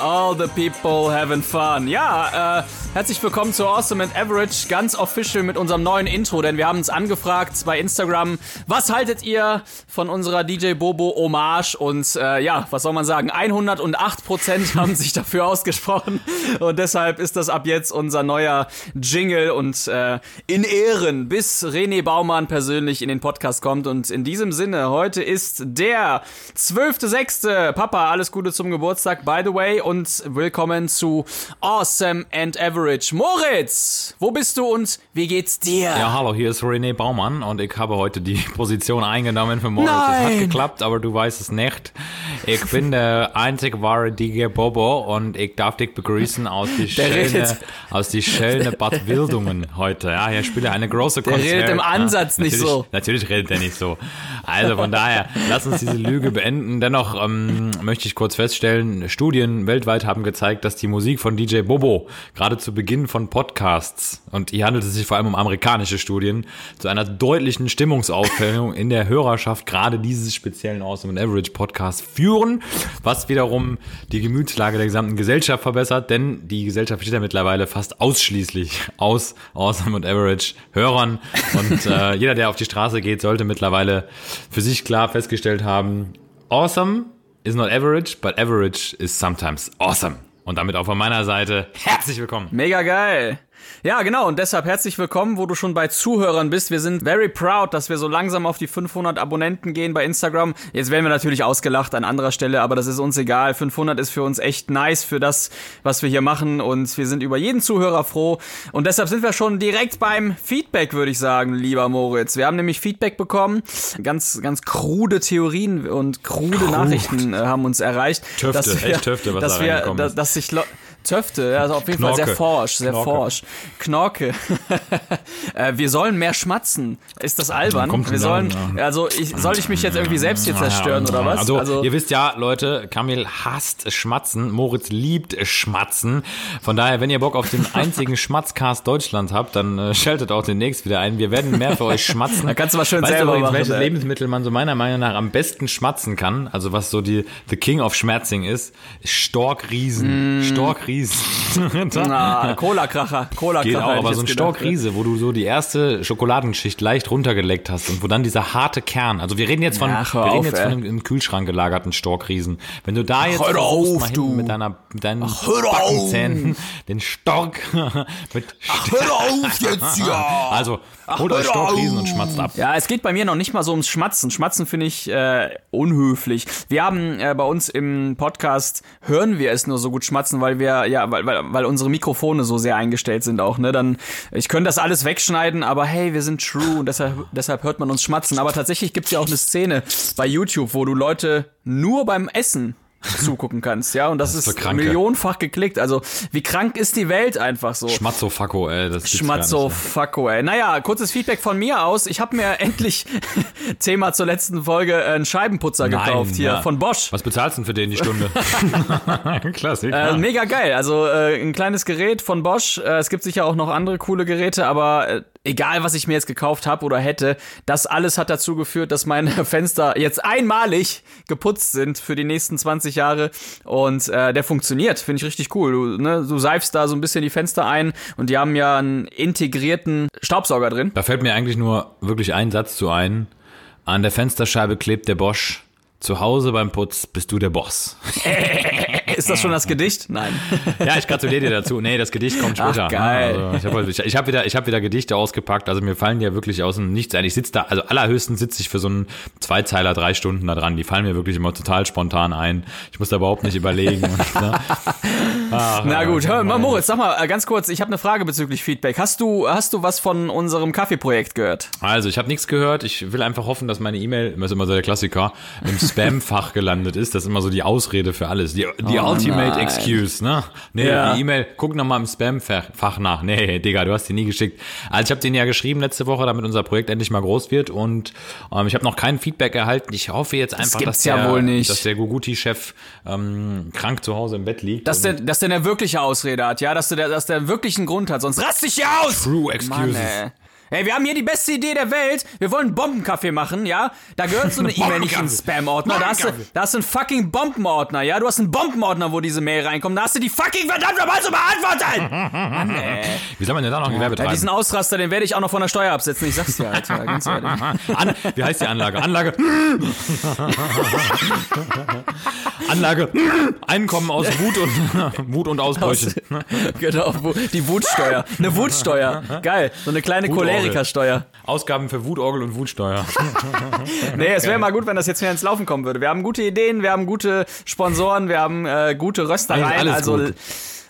all the people having fun. Yeah, äh, herzlich willkommen zu Awesome and Average, ganz official mit unserem neuen Intro, denn wir haben uns angefragt bei Instagram, was haltet ihr von unserer DJ Bobo Hommage? Und äh, ja, was soll man sagen, 108% haben sich dafür ausgesprochen und deshalb ist das ab jetzt unser neuer Jingle und äh, in Ehren, bis René Baumann persönlich in den Podcast kommt und in diesem Sinne, heute ist der 12.06. Papa, alles Gute zum Geburtstag, by the way, und willkommen zu Awesome and Average. Moritz, wo bist du und wie geht's dir? Ja, hallo, hier ist René Baumann und ich habe heute die Position eingenommen für Moritz. Es hat Nein. geklappt, aber du weißt es nicht. Ich bin der einzig wahre DJ Bobo und ich darf dich begrüßen aus die Der schöne, aus die schöne Bad Wildungen heute. Ja, hier spiele eine große Der Konzert. redet im Ansatz ja, nicht so. Natürlich redet er nicht so. Also von daher, lass uns diese Lüge beenden. Dennoch ähm, möchte ich kurz feststellen, Studien weltweit haben gezeigt, dass die Musik von DJ Bobo gerade zu Beginn von Podcasts, und hier handelt es sich vor allem um amerikanische Studien, zu einer deutlichen Stimmungsaufhellung in der Hörerschaft gerade dieses speziellen Awesome Average Podcasts führen, was wiederum die Gemütslage der gesamten Gesellschaft verbessert, denn die Gesellschaft besteht ja mittlerweile fast ausschließlich aus Awesome and Average Hörern und äh, jeder, der auf die Straße geht, sollte mittlerweile für sich klar festgestellt haben, Awesome is not average, but average is sometimes awesome. Und damit auch von meiner Seite herzlich willkommen. Mega geil. Ja, genau. Und deshalb herzlich willkommen, wo du schon bei Zuhörern bist. Wir sind very proud, dass wir so langsam auf die 500 Abonnenten gehen bei Instagram. Jetzt werden wir natürlich ausgelacht an anderer Stelle, aber das ist uns egal. 500 ist für uns echt nice für das, was wir hier machen. Und wir sind über jeden Zuhörer froh. Und deshalb sind wir schon direkt beim Feedback, würde ich sagen, lieber Moritz. Wir haben nämlich Feedback bekommen. Ganz, ganz krude Theorien und krude Nachrichten äh, haben uns erreicht. Töfte, dass wir, echt Töfte, was dass da wir, dass, dass sich Töfte, also auf jeden Fall sehr Knorke. forsch, sehr Knorke. forsch. Knorke. äh, wir sollen mehr schmatzen. Ist das albern? Kommt wir sollen, ja. also ich, soll ich mich jetzt irgendwie selbst hier zerstören oder was? Also, ihr wisst ja, Leute, Kamil hasst Schmatzen, Moritz liebt Schmatzen. Von daher, wenn ihr Bock auf den einzigen Schmatzcast Deutschland habt, dann äh, schaltet auch demnächst wieder ein. Wir werden mehr für euch schmatzen. Da kannst du mal schön weißt selber du übrigens, machen, welches ey. Lebensmittel man so meiner Meinung nach am besten schmatzen kann, also was so die The King of Schmatzing ist, ist Storkriesen. Storkriesen. Ah, Cola-Kracher. Cola-Kracher. Geht auch, aber so ein gedacht. Storkriese, wo du so die erste Schokoladenschicht leicht runtergeleckt hast und wo dann dieser harte Kern, also wir reden jetzt von, Ach, wir reden auf, jetzt ey. von einem im Kühlschrank gelagerten Storkriesen. Wenn du da jetzt hör auf, mal du. mit deiner, mit deinen doch Backenzähnen den Stork mit Hör auf jetzt, ja! Also, holt euch Storkriesen und schmatzt ab. Ja, es geht bei mir noch nicht mal so ums Schmatzen. Schmatzen finde ich äh, unhöflich. Wir haben äh, bei uns im Podcast hören wir es nur so gut schmatzen, weil wir ja, weil, weil, weil unsere Mikrofone so sehr eingestellt sind auch. Ne, dann ich könnte das alles wegschneiden, aber hey, wir sind true und deshalb deshalb hört man uns schmatzen. Aber tatsächlich gibt's ja auch eine Szene bei YouTube, wo du Leute nur beim Essen zugucken kannst, ja, und das, ist ist, Kranke. millionenfach geklickt. Also wie krank ist die Welt einfach so? Schmatzofacko, ey, das gibt's Schmatzo, gar nicht. fucko, ey. Naja, kurzes Feedback von mir aus. Ich habe mir endlich, Thema zur letzten Folge, äh, einen Scheibenputzer Nein, gekauft hier ja. von Bosch. Was bezahlst du denn für den die Stunde? Klassik. Äh, mega geil. Also äh, ein kleines Gerät von Bosch. Äh, es gibt sicher auch noch andere coole Geräte, aber äh, egal, was ich mir jetzt gekauft habe oder hätte, das alles hat dazu geführt, dass meine Fenster jetzt einmalig geputzt sind für die nächsten 20 Jahre. Und äh, der funktioniert, finde ich richtig cool. Du, ne, du seifst da so ein bisschen die Fenster ein und die haben ja einen integrierten Staubsauger drin. Da fällt mir eigentlich nur wirklich ein Satz zu ein. An der Fensterscheibe klebt der Bosch. Zu Hause beim Putz bist du der Boss. Ist das schon das Gedicht? Nein. Ja, ich gratuliere dir dazu. Nee, das Gedicht kommt später. Ach, geil. Also ich habe ich, ich hab wieder, ich hab wieder Gedichte ausgepackt. Also mir fallen ja wirklich aus dem Nichts ein. Ich sitze da, also allerhöchstens sitze ich für so einen Zweizeiler drei Stunden da dran. Die fallen mir wirklich immer total spontan ein. Ich muss da überhaupt nicht überlegen. Und, ne? Ach, Na gut, hör mal. Moritz, sag mal äh, ganz kurz, ich habe eine Frage bezüglich Feedback. Hast du, hast du was von unserem Kaffeeprojekt gehört? Also, ich habe nichts gehört. Ich will einfach hoffen, dass meine E-Mail, das ist immer so der Klassiker, im Spam-Fach gelandet ist. Das ist immer so die Ausrede für alles. Die, die Oh Ultimate nein. Excuse, ne? Nee, Ja. die E-Mail, guck noch mal im Spam-Fach nach. Nee, Digga, du hast die nie geschickt. Also ich habe den ja geschrieben letzte Woche, damit unser Projekt endlich mal groß wird und ähm, ich habe noch kein Feedback erhalten. Ich hoffe jetzt einfach, gibt's dass ja der, wohl nicht. dass der Guguti-Chef ähm, krank zu Hause im Bett liegt. Dass der, dass der eine wirkliche Ausrede hat, ja, dass der, dass der wirklich einen Grund hat, sonst rast dich hier aus! True excuses. Mann, ey. Ey, wir haben hier die beste Idee der Welt. Wir wollen einen Bombenkaffee machen, ja? Da gehört so eine E-Mail nicht in den. Spam-Ordner. Da hast, du, da hast du einen fucking Bombenordner, ja? Du hast einen Bombenordner, wo diese Mail reinkommt. Da hast du die fucking verdammt nochmal zu beantworten! Mann, ey. Wie soll man denn da noch Gewerbe Ja, treiben? diesen Ausraster, den werde ich auch noch von der Steuer absetzen. Ich sag's dir, Alter, ganz ehrlich. An, wie heißt die Anlage? Anlage. Anlage. Einkommen aus Wut und Wut und Ausbrüche. genau, die Wutsteuer. Eine Wutsteuer. Geil. So eine kleine Wutorgel. Cholerikersteuer. Ausgaben für Wutorgel und Wutsteuer. Nee, es wäre mal gut, wenn das jetzt mehr ins Laufen kommen würde. Wir haben gute Ideen, wir haben gute Sponsoren, wir haben äh, gute Röstereien. Also gut.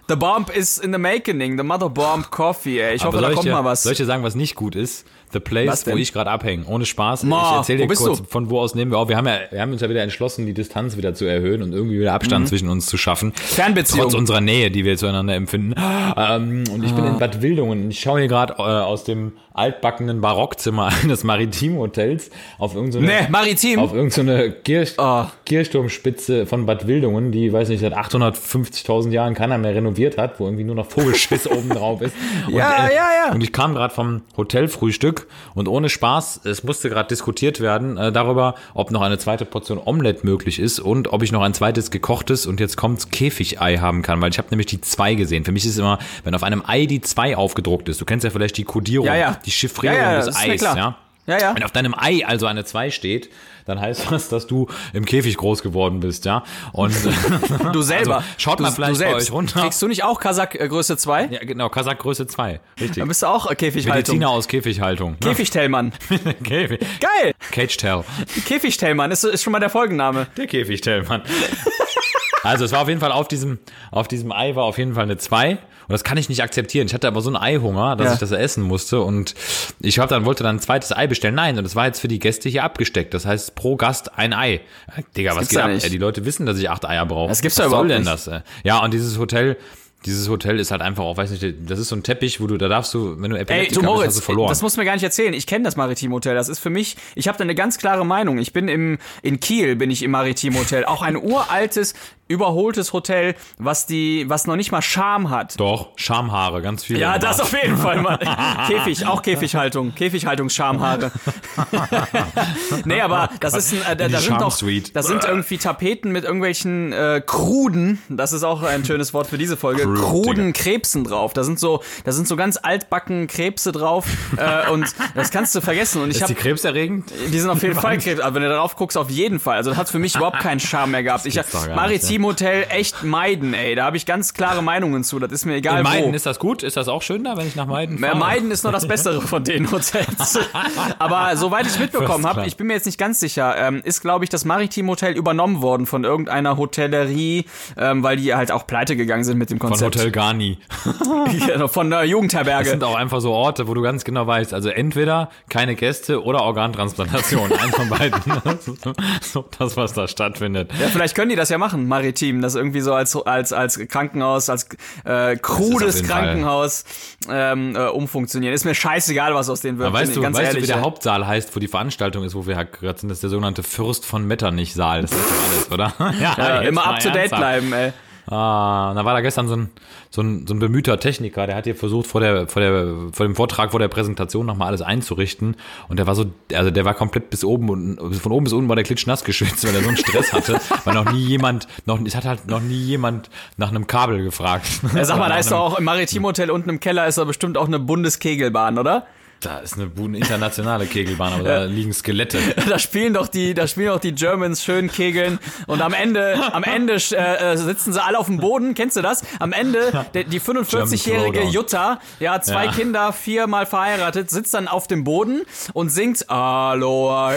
The Bomb is in the making, the Mother Bomb Coffee, ey. Ich hoffe, Aber da soll ich kommt dir- mal was. Soll ich dir sagen, was nicht gut ist? The Place, wo ich gerade abhänge. Ohne Spaß. Ma, ich erzähle dir kurz, du? von wo aus nehmen wir auf. Wir haben, ja, wir haben uns ja wieder entschlossen, die Distanz wieder zu erhöhen und irgendwie wieder Abstand zwischen uns zu schaffen. Mhm. Fernbeziehung. Trotz unserer Nähe, die wir zueinander empfinden. Ähm, und ich bin Ah. in Bad Wildungen. und Ich schaue hier gerade äh, aus dem altbackenen Barockzimmer eines Maritimhotels auf irgendeine Nee, maritim. auf irgendeine Kirch Ah. Kirchturmspitze von Bad Wildungen, die, weiß nicht, seit 850.000 Jahren keiner mehr renoviert hat, wo irgendwie nur noch Vogelschiss oben drauf ist. Und, Ja, ja, ja. Und ich kam gerade vom Hotelfrühstück und ohne Spaß, es musste gerade diskutiert werden äh, darüber, ob noch eine zweite Portion Omelette möglich ist und ob ich noch ein zweites gekochtes und jetzt kommt's Käfigei haben kann, weil ich habe nämlich die zwei gesehen. Für mich ist immer, wenn auf einem Ei die zwei aufgedruckt ist, du kennst ja vielleicht die Kodierung, Ja, ja. die Chiffrierung Ja, des Eis, ja. Ja, ja. Wenn auf deinem Ei also eine 2 steht, dann heißt das, dass du im Käfig groß geworden bist, ja. Und Du selber. Also, schaut du, mal vielleicht du selbst. bei euch runter. Kriegst du nicht auch Kasach äh, Größe 2? ja, genau, Kasach Größe 2. Richtig. Dann bist du auch äh, Käfighaltung. Mediziner aus Käfighaltung. Ne? Käfigtellmann. Käfig. Geil. Cage Tell. Käfigtellmann ist, ist schon mal der Folgenname. Der Käfigtellmann. Also es war auf jeden Fall auf diesem, auf diesem Ei war auf jeden Fall eine 2. Und das kann ich nicht akzeptieren. Ich hatte aber so einen Eihunger, dass Ja. ich das essen musste. Und ich hab dann, wollte dann ein zweites Ei bestellen. Nein, und das war jetzt für die Gäste hier abgesteckt. Das heißt, pro Gast ein Ei. Ja, Digga, was gibt's geht ab? nicht. Ey, die Leute wissen, dass ich acht Eier brauche. Das gibt's was soll denn nicht. das? ey? Ja, und dieses Hotel, dieses Hotel ist halt einfach auch, weiß nicht, das ist so ein Teppich, wo du, da darfst du, wenn du Ey, Epileptiker du bist, hast du verloren. das musst du mir gar nicht erzählen. Ich kenne das Maritim Hotel. Das ist für mich, ich habe da eine ganz klare Meinung. Ich bin im, in Kiel bin ich im Maritim Hotel. Auch ein uraltes, überholtes Hotel, was die, was noch nicht mal Charme hat. Doch, Schamhaare, ganz viele. Ja, das auf jeden Fall, Mann. Käfig, auch Käfighaltung. Käfighaltungsschamhaare. nee, aber das ist ein, äh, da, sind doch, das sind irgendwie Tapeten mit irgendwelchen äh, kruden, das ist auch ein schönes Wort für diese Folge, Crude, kruden Krebsen drauf. Da sind so, da sind so ganz altbacken Krebse drauf äh, und das kannst du vergessen. Und ich Ist die krebserregend? die sind auf jeden Fall Krebs, aber wenn du darauf guckst, auf jeden Fall. Also das hat für mich überhaupt keinen Charme mehr gehabt. Ich Maritim Hotel echt meiden, ey. Da habe ich ganz klare Meinungen zu. Das ist mir egal In Meiden wo. ist das gut? Ist das auch schön da, wenn ich nach Meiden fahre? Meiden ist noch das Bessere von den Hotels. Aber soweit ich mitbekommen habe, ich bin mir jetzt nicht ganz sicher, ähm, ist, glaube ich, das Maritim Hotel übernommen worden von irgendeiner Hotellerie, ähm, weil die halt auch pleite gegangen sind mit dem Von Konzept. Hotel Garni. Von der Das Jugendherberge. sind auch einfach so Orte, wo du ganz genau weißt, also entweder keine Gäste oder Organtransplantation. Eins von beiden. Das so das, was da stattfindet. Ja, vielleicht können die das ja machen, Maritim, das irgendwie so als als als Krankenhaus, als äh, krudes. Krankenhaus ähm, äh, umfunktionieren. Ist mir scheißegal, was aus denen wird. Weißt du, weißt ehrlich, du, wie der ja. Hauptsaal heißt, wo die Veranstaltung ist, wo wir gerade sind? Das ist der sogenannte Fürst von Metternich-Saal. Das ist doch alles, oder? ja, jetzt immer up to date ernsthaft. bleiben, ey. Ah, da war da gestern so ein, so ein, so ein bemühter Techniker, der hat hier versucht, vor der, vor der, vor dem Vortrag, vor der Präsentation nochmal alles einzurichten. Und der war so, also der war komplett bis oben und von oben bis unten war der klitschnass geschwitzt, weil er so einen Stress hatte, weil noch nie jemand, noch, es hat halt noch nie jemand nach einem Kabel gefragt. Ja, sag mal, da ist doch auch im Maritimhotel unten im Keller ist doch bestimmt auch eine Bundeskegelbahn, oder? Da ist eine, eine internationale Kegelbahn, aber da liegen Skelette. Da spielen doch die, da spielen doch die Germans schön Kegeln und am Ende, am Ende äh, äh, sitzen sie alle auf dem Boden. Kennst du das? Am Ende der, die 45-jährige German Throwdown. Jutta, ja zwei Ja. Kinder, viermal verheiratet, sitzt dann auf dem Boden und singt Aloha,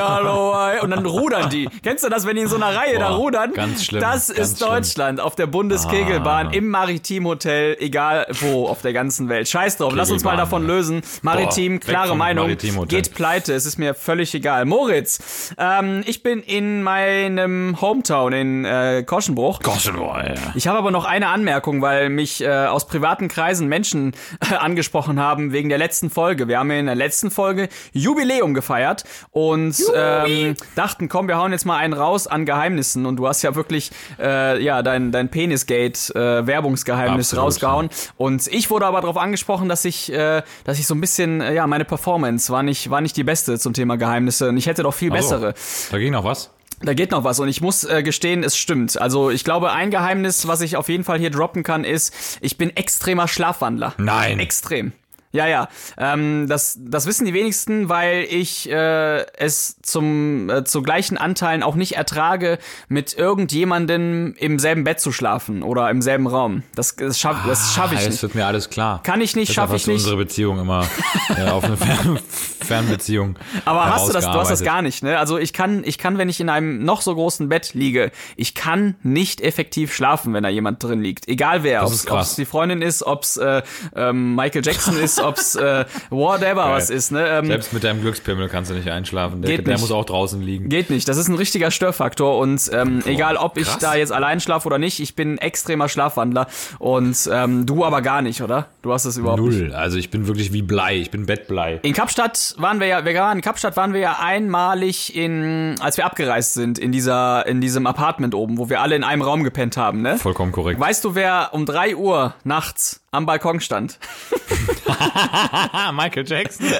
Aloha, und dann rudern die. Kennst du das, wenn die in so einer Reihe da Boah, rudern? ganz schlimm, Das ganz ist schlimm. Deutschland auf der Bundeskegelbahn Ah. im Maritimhotel, egal wo auf der ganzen Welt. Scheiß drauf, lass uns mal Kegelbahn, davon ja. Lösen. Maritim, Boah, klare Meinung, Maritim geht pleite, es ist mir völlig egal. Moritz, ähm, ich bin in meinem Hometown in äh, Koschenbruch. Goschenboy, ja. Ich habe aber noch eine Anmerkung, weil mich äh, aus privaten Kreisen Menschen äh, angesprochen haben wegen der letzten Folge. Wir haben in der letzten Folge Jubiläum gefeiert und ähm, dachten, komm, wir hauen jetzt mal einen raus an Geheimnissen. Und du hast ja wirklich äh, ja dein dein Penisgate äh, Werbungsgeheimnis Absolut, rausgehauen. Und ich wurde aber darauf angesprochen, dass ich äh, dass ich so ein bisschen äh, ja meine Performance war nicht war nicht die beste zum Thema Geheimnisse. Und ich hätte doch viel Ach so. bessere. Da ging noch was? Da geht noch was und ich muss äh, gestehen, es stimmt. Also ich glaube, ein Geheimnis, was ich auf jeden Fall hier droppen kann, ist, ich bin extremer Schlafwandler. Nein. Extrem. Ja, ja. Ähm, das, das wissen die wenigsten, weil ich äh, es zum äh, zu gleichen Anteilen auch nicht ertrage, mit irgendjemandem im selben Bett zu schlafen oder im selben Raum. Das, das schaffe das schaff ich Ah, nicht. Es wird mir alles klar. Kann ich nicht, schaffe ich nicht. unsere Beziehung immer äh, auf eine Fern Fernbeziehung. Aber hast du das, du hast das gar nicht, ne? Also ich kann, ich kann, wenn ich in einem noch so großen Bett liege, ich kann nicht effektiv schlafen, wenn da jemand drin liegt. Egal wer, Das ob es die Freundin ist, ob es äh, ähm, Michael Jackson ist, ob es äh, whatever was ist, ne? Ähm, Selbst mit deinem Glückspimmel kannst du nicht einschlafen. Der, Geht der nicht. muss auch draußen liegen. Geht nicht. Das ist ein richtiger Störfaktor und ähm, egal, ob ich krass. da jetzt allein schlafe oder nicht, ich bin ein extremer Schlafwandler und ähm, du aber gar nicht, oder? Du hast es überhaupt nicht. Null. Also ich bin wirklich wie Blei. Ich bin Bettblei. In Kapstadt waren wir ja, wir waren in Kapstadt waren wir ja einmalig in, als wir abgereist sind, in dieser, in diesem Apartment oben, wo wir alle in einem Raum gepennt haben, ne? Vollkommen korrekt. Weißt du, wer um 3 Uhr nachts am Balkon stand? Michael Jackson.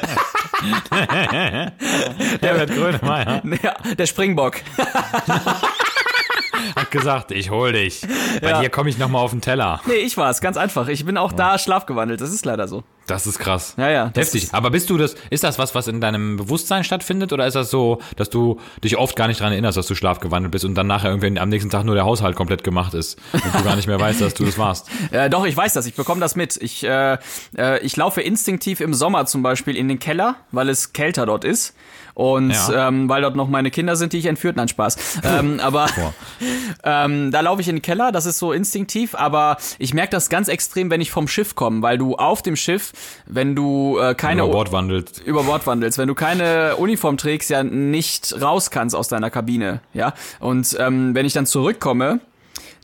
Herbert Grönemeyer Ja, der Springbock. hat gesagt, ich hol dich. Bei Ja. dir komme ich nochmal auf den Teller. Nee, ich war's, ganz einfach. Ich bin auch da schlafgewandelt, das ist leider so. Das ist krass. Ja, ja. Heftig. Aber bist du das, ist das was, was in deinem Bewusstsein stattfindet? Oder ist das so, dass du dich oft gar nicht dran erinnerst, dass du schlafgewandelt bist und dann nachher irgendwie am nächsten Tag nur der Haushalt komplett gemacht ist und du gar nicht mehr weißt, dass du das warst? Äh, doch, ich weiß das, ich bekomme das mit. Ich, äh, äh, ich laufe instinktiv im Sommer zum Beispiel in den Keller, weil es kälter dort ist. Und Ja. ähm, weil dort noch meine Kinder sind, die ich entführt, nein, Spaß. ähm, aber ähm, da laufe ich in den Keller, das ist so instinktiv, aber ich merke das ganz extrem, wenn ich vom Schiff komme, weil du auf dem Schiff, wenn du äh, keine Über Bord wandelt. über Bord wandelst, wenn du keine Uniform trägst, ja nicht raus kannst aus deiner Kabine, ja. Und ähm, wenn ich dann zurückkomme,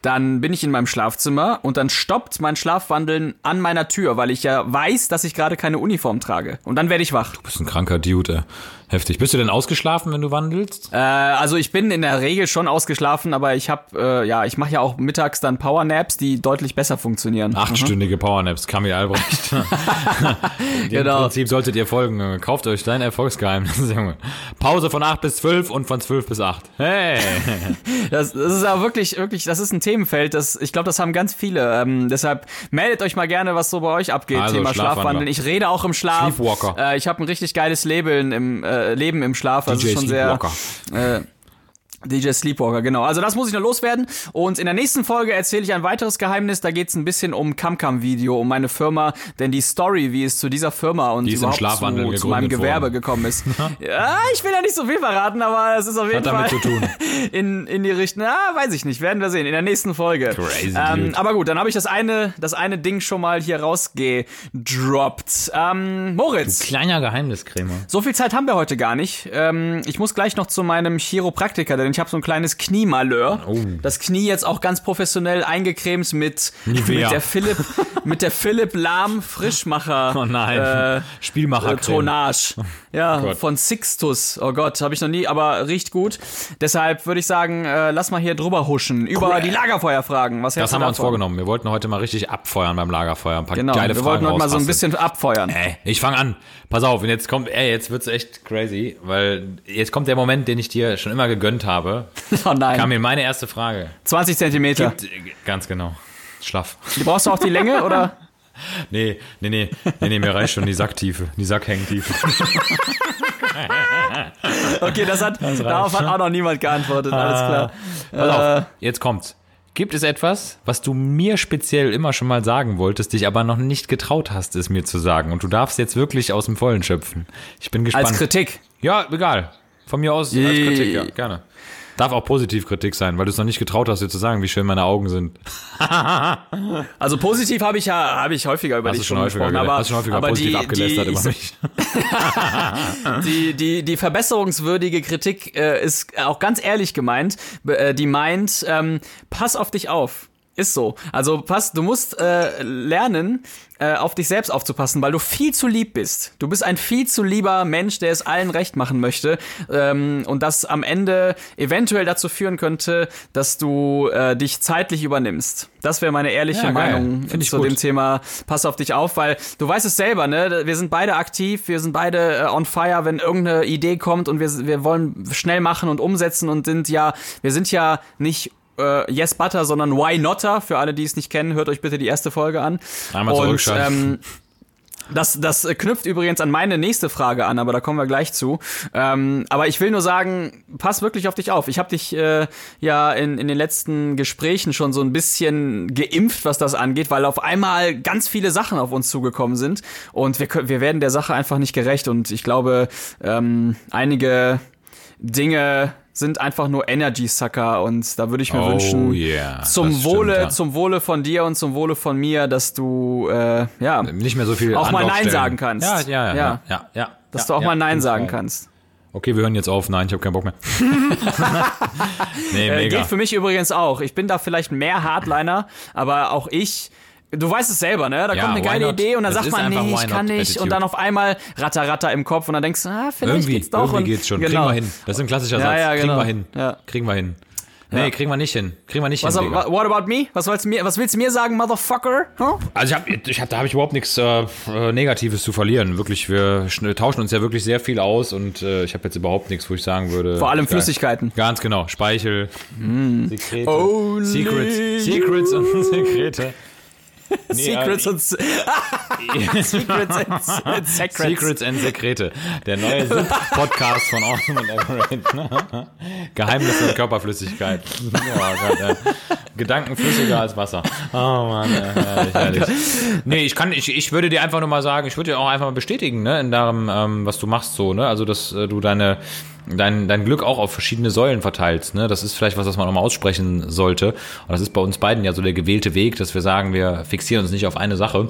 dann bin ich in meinem Schlafzimmer und dann stoppt mein Schlafwandeln an meiner Tür, weil ich ja weiß, dass ich gerade keine Uniform trage. Und dann werde ich wach. Du bist ein kranker Dude. Heftig. Bist du denn ausgeschlafen, wenn du wandelst? Äh, also ich bin in der Regel schon ausgeschlafen, aber ich habe, äh, ja, ich mache ja auch mittags dann Powernaps, die deutlich besser funktionieren. Achtstündige Powernaps, Kamil Albrecht. Dem Genau. Prinzip solltet ihr folgen. Kauft euch dein Erfolgsgeheimnis, Junge. Pause von 8 bis 12 und von 12 bis 8. Hey! Das, das ist aber wirklich, wirklich, das ist ein Themenfeld, das, ich glaube, das haben ganz viele. Ähm, deshalb meldet euch mal gerne, was so bei euch abgeht, Also, Thema. Schlafwandeln. Ich rede auch im Schlaf. Sleepwalker. Äh, ich habe ein richtig geiles Leben im, äh, Leben im Schlaf. Das DJ ist schon sehr. Äh, DJ Sleepwalker, genau. Also das muss ich noch loswerden. Und in der nächsten Folge erzähle ich ein weiteres Geheimnis. Da geht es ein bisschen um CamCam-Video, um meine Firma. Denn die Story, wie es zu dieser Firma und Die überhaupt zu, zu meinem Gewerbe worden. gekommen ist. ja, ich will ja nicht so viel verraten, aber es ist auf jeden Hat damit Fall zu tun. in, in die Richtung. Na, weiß ich nicht. Werden wir sehen. In der nächsten Folge. Crazy ähm, aber gut, dann habe ich das eine, das eine Ding schon mal hier rausgedroppt. Ähm, Moritz. Kleiner Geheimniskrämer. So viel Zeit haben wir heute gar nicht. Ähm, ich muss gleich noch zu meinem Chiropraktiker, denn ich habe so ein kleines Kniemalheur. Oh. Das Knie jetzt auch ganz professionell eingecremt mit, Nivea. mit der Philipp, mit der Philipp Lahm Frischmacher. Oh nein. Äh, Spielmacher. äh, Tonage. Ja, Gott. von Sixtus. Oh Gott, habe ich noch nie, aber riecht gut. Deshalb würde ich sagen, äh, lass mal hier drüber huschen. Über die Lagerfeuerfragen. Was Das haben wir uns vorgenommen. Wir wollten heute mal richtig abfeuern beim Lagerfeuer. Ein paar Genau, geile wir Fragen wollten heute mal so ein bisschen abfeuern. Ey, ich fange an. Pass auf, und jetzt kommt, ey, jetzt wird's echt crazy, weil jetzt kommt der Moment, den ich dir schon immer gegönnt habe. Oh nein, Kam mir meine erste Frage. 20 Zentimeter. Gibt- Ganz genau. Schlaff. Die brauchst du auch die Länge, oder? Nee, nee, nee, nee, nee, mir reicht schon die Sacktiefe, die Sackhängtiefe. Okay, das hat, darauf hat auch noch niemand geantwortet, alles klar. Pass auf, jetzt kommt's. Gibt es etwas, was du mir speziell immer schon mal sagen wolltest, dich aber noch nicht getraut hast, es mir zu sagen? Und du darfst jetzt wirklich aus dem Vollen schöpfen. Ich bin gespannt. Als Kritik. Ja, egal. Von mir aus als Je- Kritik, ja, gerne. Darf auch Positivkritik sein, weil du es noch nicht getraut hast, dir zu sagen, wie schön meine Augen sind. Also positiv habe ich ja habe ich häufiger über Hast dich schon schon häufiger, gesprochen, aber, hast schon häufiger aber positiv die, abgelästert die, über ich- mich. die, die, die verbesserungswürdige Kritik äh, ist auch ganz ehrlich gemeint. Äh, die meint, ähm, pass auf dich auf. Ist so. Also pass, du musst äh, lernen, äh, auf dich selbst aufzupassen, weil du viel zu lieb bist. Du bist ein viel zu lieber Mensch, der es allen recht machen möchte ähm, und das am Ende eventuell dazu führen könnte, dass du äh, dich zeitlich übernimmst. Das wäre meine ehrliche Ja. Meinung Find ich zu gut. dem Thema. Pass auf dich auf, weil du weißt es selber, ne? Wir sind beide aktiv, wir sind beide äh, on fire, wenn irgendeine Idee kommt und wir, wir wollen schnell machen und umsetzen und sind ja, wir sind ja nicht äh, Yes Butter, sondern Why Notter. Für alle, die es nicht kennen, hört euch bitte die erste Folge an. Einmal und, ähm, das, das knüpft übrigens an meine nächste Frage an, aber da kommen wir gleich zu. Ähm, aber ich will nur sagen, pass wirklich auf dich auf. Ich habe dich äh, ja in, in den letzten Gesprächen schon so ein bisschen geimpft, was das angeht, weil auf einmal ganz viele Sachen auf uns zugekommen sind und wir, können, wir werden der Sache einfach nicht gerecht. Und ich glaube, ähm, einige Dinge sind einfach nur Energy Sucker und da würde ich mir Oh wünschen, yeah, zum das stimmt, Wohle, ja. zum Wohle von dir und zum Wohle von mir, dass du äh, ja Nicht mehr so viel Auch mal Nein sagen kannst. Ja, ja, ja. Ja. ja, ja, dass du auch mal Nein sagen Fall. kannst. Okay, wir hören jetzt auf. Nein, ich habe keinen Bock mehr. nee, Äh, mega. geht für mich übrigens auch. Ich bin da vielleicht mehr Hardliner, aber auch ich. Du weißt es selber, ne? Da Ja, kommt eine geile not? Idee und dann Es sagt man, nee, ich kann nicht. Attitude. Und dann auf einmal ratter, ratter im Kopf und dann denkst du, ah, vielleicht irgendwie, geht's doch. irgendwie und, geht's schon. Genau. Kriegen wir hin. Das ist ein klassischer Ja, Satz. ja, Kriegen genau. wir hin. Ja. Kriegen wir hin. Nee, Ja. kriegen wir nicht hin. Kriegen wir nicht Was, hin. Digga. what about me? Was, willst du mir, was willst du mir sagen, Motherfucker? Huh? Also ich hab, ich hab, da habe ich überhaupt nichts äh, äh, Negatives zu verlieren. Wirklich, wir tauschen uns ja wirklich sehr viel aus und äh, ich habe jetzt überhaupt nichts, wo ich sagen würde. Vor allem. Flüssigkeiten. Ganz genau. Speichel, Sekrete, Only Secrets, Secrets und Sekrete. Nee, Secrets äh, und Secrets and, and Secrets. Secrets and Sekrete. Der neue Podcast von Awesome and Everett. Geheimnisse und Körperflüssigkeit. Oh Gott, ja. Gedanken flüssiger als Wasser. Oh Mann, ja, herrlich, herrlich. Nee, ich kann, ich, ich würde dir einfach nur mal sagen, ich würde dir auch einfach mal bestätigen, ne, in deinem, ähm, was du machst so, ne, also, dass äh, du deine, dein, dein Glück auch auf verschiedene Säulen verteilst, ne, das ist vielleicht was, was man auch mal aussprechen sollte. Und das ist bei uns beiden ja so der gewählte Weg, dass wir sagen, wir fixieren uns nicht auf eine Sache.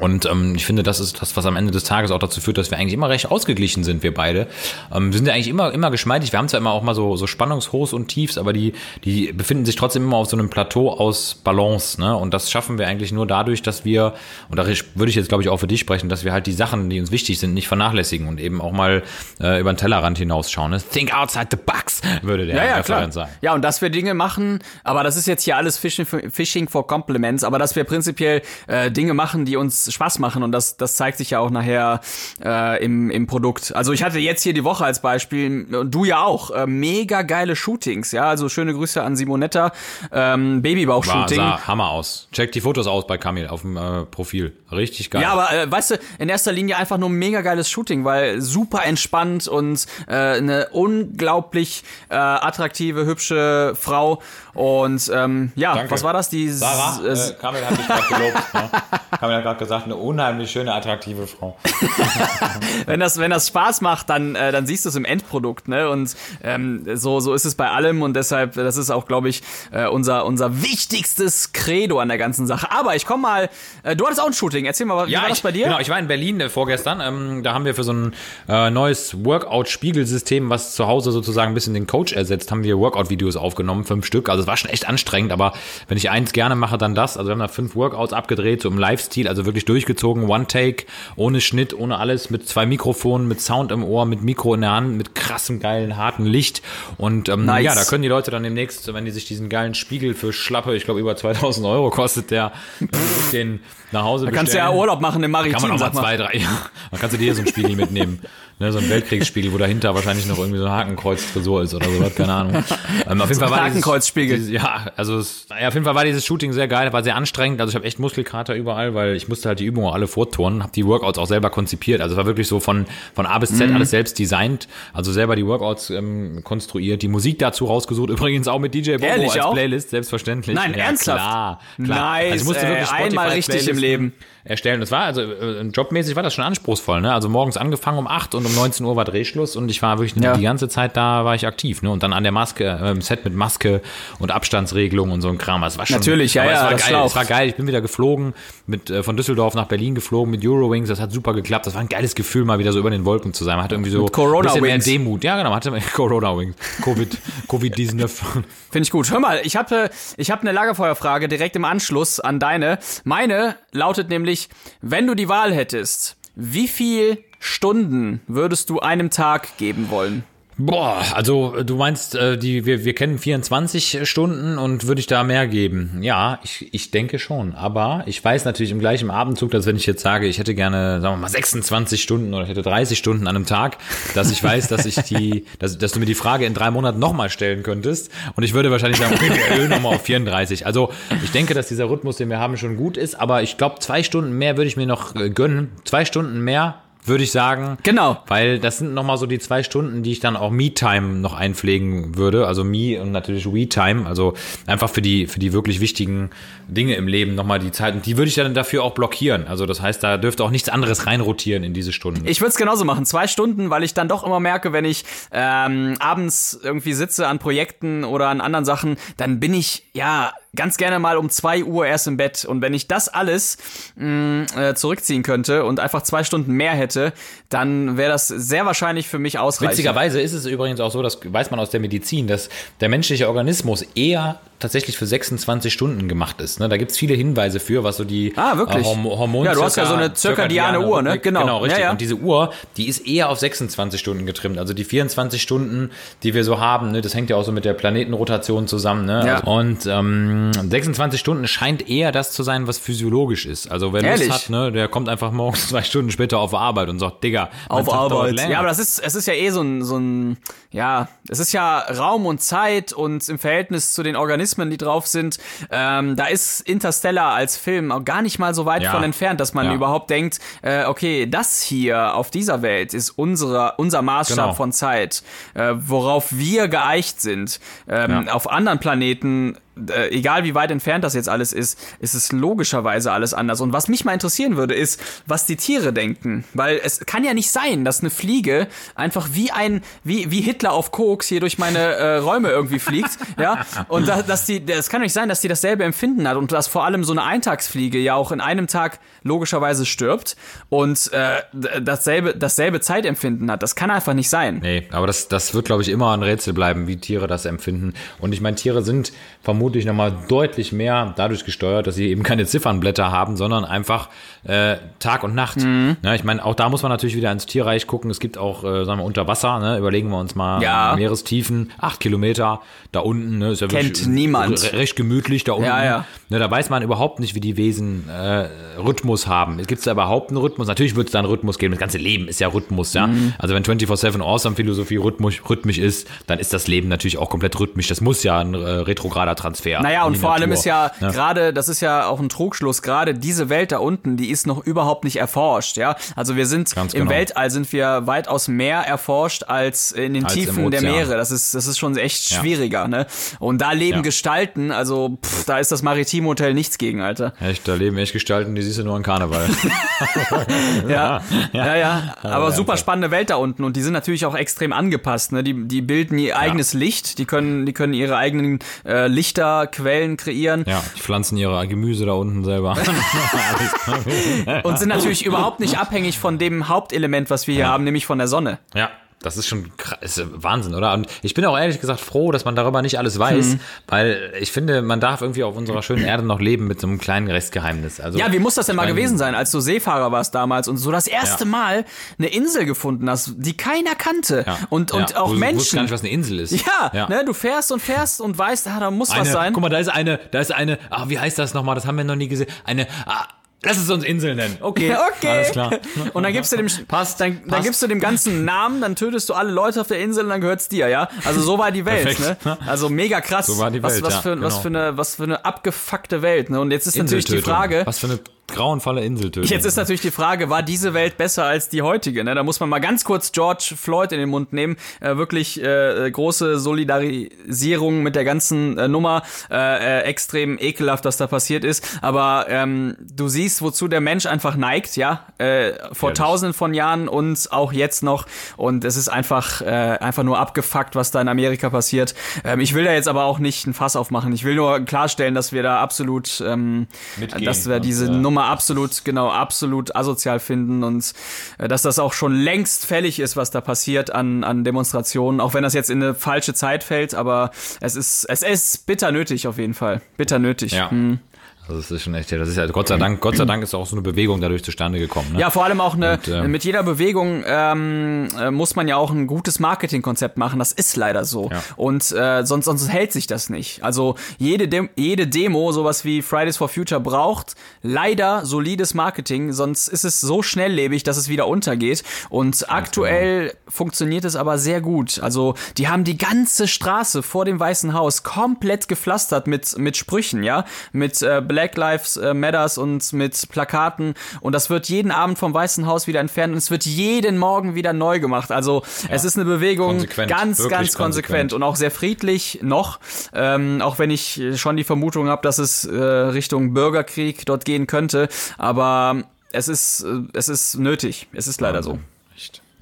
Und ähm, ich finde, das ist das, was am Ende des Tages auch dazu führt, dass wir eigentlich immer recht ausgeglichen sind, wir beide. Ähm, wir sind ja eigentlich immer, immer geschmeidig. Wir haben zwar immer auch mal so, so Spannungshochs und Tiefs, aber die, die befinden sich trotzdem immer auf so einem Plateau aus Balance. Ne? Und das schaffen wir eigentlich nur dadurch, dass wir, und da würde ich jetzt, glaube ich, auch für dich sprechen, dass wir halt die Sachen, die uns wichtig sind, nicht vernachlässigen und eben auch mal äh, über den Tellerrand hinausschauen. Ne? Think outside the box, würde der Ja, ja, klar. sagen. Ja, und dass wir Dinge machen, aber das ist jetzt hier alles Fishing for, Fishing for Compliments, aber dass wir prinzipiell äh, Dinge machen, die uns Spaß machen und das, das zeigt sich ja auch nachher äh, im, im Produkt. Also ich hatte jetzt hier die Woche als Beispiel, und du ja auch, äh, mega geile Shootings, ja, also schöne Grüße an Simonetta, ähm, Babybauch-Shooting. Hammer aus. Check die Fotos aus bei Kamil auf dem äh, Profil. Richtig geil. Ja, aber äh, weißt du, in erster Linie einfach nur mega geiles Shooting, weil super entspannt und äh, eine unglaublich äh, attraktive, hübsche Frau. Und ähm, ja, Danke. was war das? Die Sarah, S- äh, Kamil hat mich gerade gelobt. ne? Kamil hat gerade gesagt, eine unheimlich schöne, attraktive Frau. wenn das wenn das Spaß macht, dann äh, dann siehst du es im Endprodukt, ne? Und ähm, so so ist es bei allem und deshalb das ist auch, glaube ich, äh, unser unser wichtigstes Credo an der ganzen Sache. Aber ich komm mal, äh, du hattest auch ein Shooting. Erzähl mal, wie war das ich, bei dir? Genau, ich war in Berlin äh, vorgestern. Ähm, da haben wir für so ein äh, neues Workout-Spiegelsystem, was zu Hause sozusagen ein bisschen den Coach ersetzt, haben wir Workout-Videos aufgenommen, fünf Stück. Also es war schon echt anstrengend, aber wenn ich eins gerne mache, dann das. Also wir haben da fünf Workouts abgedreht, so im Live-Stil, also wirklich durchgezogen, One-Take, ohne Schnitt, ohne alles, mit zwei Mikrofonen, mit Sound im Ohr, mit Mikro in der Hand, mit krassem, geilen, harten Licht. Und ähm, Nice. ja, da können die Leute dann demnächst, wenn die sich diesen geilen Spiegel für schlappe, ich glaube über 2000 Euro kostet der, den nach Hause da kannst ja bestellen. Urlaub machen im Maritim, Kann man auch mal zwei, drei, ja. Dann kannst du dir so einen Spiegel mitnehmen. Ne, so ein Weltkriegsspiegel, wo dahinter wahrscheinlich noch irgendwie so ein Hakenkreuz-Tresor ist oder sowas, keine Ahnung. Ähm, auf jeden Fall war Hakenkreuzspiegel. Dieses, ja, also es, ja, auf jeden Fall war dieses Shooting sehr geil, war sehr anstrengend. Also ich habe echt Muskelkater überall, weil ich musste halt die Übungen alle vorturnen, habe die Workouts auch selber konzipiert. Also es war wirklich so von, von A bis Z Mhm. alles selbst designt, also selber die Workouts ähm, konstruiert, die Musik dazu rausgesucht, übrigens auch mit DJ Bobo Ehrlich als auch? Playlist, selbstverständlich. Nein, ja, ernsthaft? Klar, klar. Nice, also ich musste wirklich Spotify einmal richtig im Playlisten Leben. Erstellen. Das war also äh, jobmäßig war das schon anspruchsvoll, ne? Also morgens angefangen um acht und und um 19 Uhr war Drehschluss und ich war wirklich Ja. die ganze Zeit da war ich aktiv, ne? Und dann an der Maske, äh, im Set mit Maske und Abstandsregelung und so ein Kram. Es war schon, Natürlich, ja, aber ja, es war das geil. Es war geil. Ich bin wieder geflogen mit äh, von Düsseldorf nach Berlin geflogen mit Eurowings. Das hat super geklappt. Das war ein geiles Gefühl, mal wieder so über den Wolken zu sein. Man hatte irgendwie so Mit Corona ein bisschen mehr Wings. Demut. Ja, genau. Man hatte Corona Wings. Covid, Covid 19. Finde ich gut. Hör mal, ich habe ich hab eine Lagerfeuerfrage direkt im Anschluss an deine. Meine lautet nämlich, wenn du die Wahl hättest, wie viel Stunden würdest du einem Tag geben wollen? Boah, also äh, du meinst, äh, die, wir, wir kennen 24 Stunden und würde ich da mehr geben? Ja, ich, ich denke schon. Aber ich weiß natürlich im gleichen Abendzug, dass wenn ich jetzt sage, ich hätte gerne, sagen wir mal, 26 Stunden oder ich hätte 30 Stunden an einem Tag, dass ich weiß, dass ich die, dass, dass du mir die Frage in drei Monaten nochmal stellen könntest. Und ich würde wahrscheinlich sagen, okay, wir erhöhen nochmal auf 34. Also ich denke, dass dieser Rhythmus, den wir haben, schon gut ist. Aber ich glaube, zwei Stunden mehr würde ich mir noch äh, gönnen. Zwei Stunden mehr würde ich sagen. Genau. Weil das sind nochmal so die zwei Stunden, die ich dann auch Me-Time noch einpflegen würde. Also Me und natürlich We-Time. Also einfach für die, für die wirklich wichtigen Dinge im Leben nochmal die Zeit. Und die würde ich dann dafür auch blockieren. Also das heißt, da dürfte auch nichts anderes reinrotieren in diese Stunden. Ich würde es genauso machen, zwei Stunden, weil ich dann doch immer merke, wenn ich ähm, abends irgendwie sitze an Projekten oder an anderen Sachen, dann bin ich ja ganz gerne mal um zwei Uhr erst im Bett. Und wenn ich das alles mh, äh, zurückziehen könnte und einfach zwei Stunden mehr hätte, dann wäre das sehr wahrscheinlich für mich ausreichend. Witzigerweise ist es übrigens auch so, das weiß man aus der Medizin, dass der menschliche Organismus eher tatsächlich für 26 Stunden gemacht ist. Ne? Da gibt's viele Hinweise für, was so die Ah, wirklich? äh, Horm Hormon Ja, du hast ja so eine zirkadiane Uhr, ne? Genau, Genau. richtig. Ja, ja. Und diese Uhr, die ist eher auf 26 Stunden getrimmt. Also die 24 Stunden, die wir so haben, ne, das hängt ja auch so mit der Planetenrotation zusammen. Ne? Ja. Also, und ähm, 26 Stunden scheint eher das zu sein, was physiologisch ist. Also wer Ehrlich? Lust hat, ne, der kommt einfach morgens zwei Stunden später auf Arbeit und sagt, Digga, auf Arbeit. Ja, aber das ist, es ist ja eh so ein, so ein, ja, es ist ja Raum und Zeit und im Verhältnis zu den Organismen, die drauf sind, ähm, da ist Interstellar als Film auch gar nicht mal so weit Ja. von entfernt, dass man Ja. überhaupt denkt, äh, okay, das hier auf dieser Welt ist unsere, unser Maßstab Genau. von Zeit, äh, worauf wir geeicht sind. Ähm, Ja. Auf anderen Planeten äh, egal wie weit entfernt das jetzt alles ist, ist es logischerweise alles anders. Und was mich mal interessieren würde, ist, was die Tiere denken. Weil es kann ja nicht sein, dass eine Fliege einfach wie ein, wie, wie Hitler auf Koks hier durch meine äh, Räume irgendwie fliegt, ja. Und da, dass die, das kann doch nicht sein, dass die dasselbe Empfinden hat und dass vor allem so eine Eintagsfliege ja auch in einem Tag logischerweise stirbt und äh, dasselbe, dasselbe Zeitempfinden hat. Das kann einfach nicht sein. Nee, aber das, das wird, glaube ich, immer ein Rätsel bleiben, wie Tiere das empfinden. Und ich meine, Tiere sind vermutlich nochmal deutlich mehr dadurch gesteuert, dass sie eben keine Ziffernblätter haben, sondern einfach äh, Tag und Nacht. Mhm. Ja, ich meine, auch da muss man natürlich wieder ins Tierreich gucken. Es gibt auch, äh, sagen wir, unter Wasser, ne? überlegen wir uns mal Ja. Meerestiefen, acht Kilometer da unten. Ne? Ist ja Kennt wirklich niemand. re- Recht gemütlich da unten. Ja, ja. Ne, da weiß man überhaupt nicht, wie die Wesen äh, Rhythmus haben. Gibt es da überhaupt einen Rhythmus? Natürlich wird es da einen Rhythmus geben. Das ganze Leben ist ja Rhythmus, ja. Mhm. Also wenn 24-7 Awesome Philosophie rhythmisch, rhythmisch ist, dann ist das Leben natürlich auch komplett rhythmisch. Das muss ja ein äh, retrograder Transfer. Naja, und vor allem Natur. ist ja Ja. gerade, das ist ja auch ein Trugschluss, gerade diese Welt da unten, die ist noch überhaupt nicht erforscht, ja. Also wir sind Ganz im genau. Weltall sind wir weitaus mehr erforscht als in den Als Tiefen der. Meere. Das ist, das ist schon echt Ja. schwieriger, ne? Und da leben Ja. Gestalten, also pff, da ist das Maritimhotel nichts gegen, Alter. Echt, da leben echt Gestalten, die siehst du nur an Karneval. Ja, ja, ja. Aber super spannende Welt da unten und die sind natürlich auch extrem angepasst. Ne? Die, die bilden ihr eigenes Licht, die können, die können ihre eigenen äh, Lichterquellen kreieren. ja, die pflanzen ihre Gemüse da unten selber. und sind natürlich überhaupt nicht abhängig von dem Hauptelement, was wir hier haben, nämlich von der Sonne. Ja, das ist schon ist Wahnsinn, oder? Und ich bin auch ehrlich gesagt froh, dass man darüber nicht alles weiß, weil ich finde, man darf irgendwie auf unserer schönen Erde noch leben mit so einem kleinen Restgeheimnis. Also, Ja, wie muss das denn mal gewesen sein, als du Seefahrer warst damals und so das erste Ja. Mal eine Insel gefunden hast, die keiner kannte Ja, und, und ja, auch du Menschen. gar nicht, was eine Insel ist. ja, Ne, du fährst und fährst und weißt, ah, da muss Eine, was sein. Guck mal, da ist eine, da ist eine, ah, wie heißt das nochmal? Das haben wir noch nie gesehen. Eine, ah, lass es uns Insel nennen. Okay, Okay. alles klar. Und dann gibst du dem Passt, dann, dann passt. gibst du dem ganzen Namen, dann tötest du alle Leute auf der Insel und dann gehört's dir, ja? Also so war die Welt, Perfekt. ne? Also mega krass. So war die was, Welt, was ja, für was genau. für eine was für eine abgefuckte Welt, ne? Und jetzt ist natürlich die. Frage, Was für eine grauenvolle Inseltötung. Jetzt ist natürlich die Frage, war diese Welt besser als die heutige? Ne? Da muss man mal ganz kurz George Floyd in den Mund nehmen. Äh, wirklich äh, große Solidarisierung mit der ganzen äh, Nummer. Äh, äh, extrem ekelhaft, was da passiert ist. Aber ähm, du siehst, wozu der Mensch einfach neigt, ja, äh, vor Ehrlich. tausenden von Jahren und auch jetzt noch. Und es ist einfach, äh, einfach nur abgefuckt, was da in Amerika passiert. Ähm, ich will da jetzt aber auch nicht ein Fass aufmachen. Ich will nur klarstellen, dass wir da absolut, ähm, Mitgehen dass wir diese äh, Nummer absolut, genau, absolut asozial finden und äh, dass das auch schon längst fällig ist, was da passiert an, an Demonstrationen, auch wenn das jetzt in eine falsche Zeit fällt, aber es ist, es ist bitter nötig auf jeden Fall. Bitter nötig. Ja. Hm. Also das ist schon echt, das ist ja Gott sei Dank, Gott sei Dank ist auch so eine Bewegung dadurch zustande gekommen. Ne? Ja, vor allem auch eine, Und, ähm, mit jeder Bewegung ähm, äh, muss man ja auch ein gutes Marketingkonzept machen. Das ist leider so. Ja. Und äh, sonst, sonst hält sich das nicht. Also jede, Dem jede Demo, sowas wie Fridays for Future, braucht leider solides Marketing, sonst ist es so schnelllebig, dass es wieder untergeht. Und aktuell funktioniert es aber sehr gut. Also die haben die ganze Straße vor dem Weißen Haus komplett gepflastert mit, mit Sprüchen, ja, mit äh, Black Lives äh, Matters und mit Plakaten. Und das wird jeden Abend vom Weißen Haus wieder entfernt und es wird jeden Morgen wieder neu gemacht. Also es ist eine Bewegung Konsequent, ganz, ganz konsequent. konsequent. und auch sehr friedlich noch. Ähm, auch wenn ich schon die Vermutung habe, dass es äh, Richtung Bürgerkrieg dort gehen könnte. Aber es ist, äh, es ist nötig. Es ist leider so.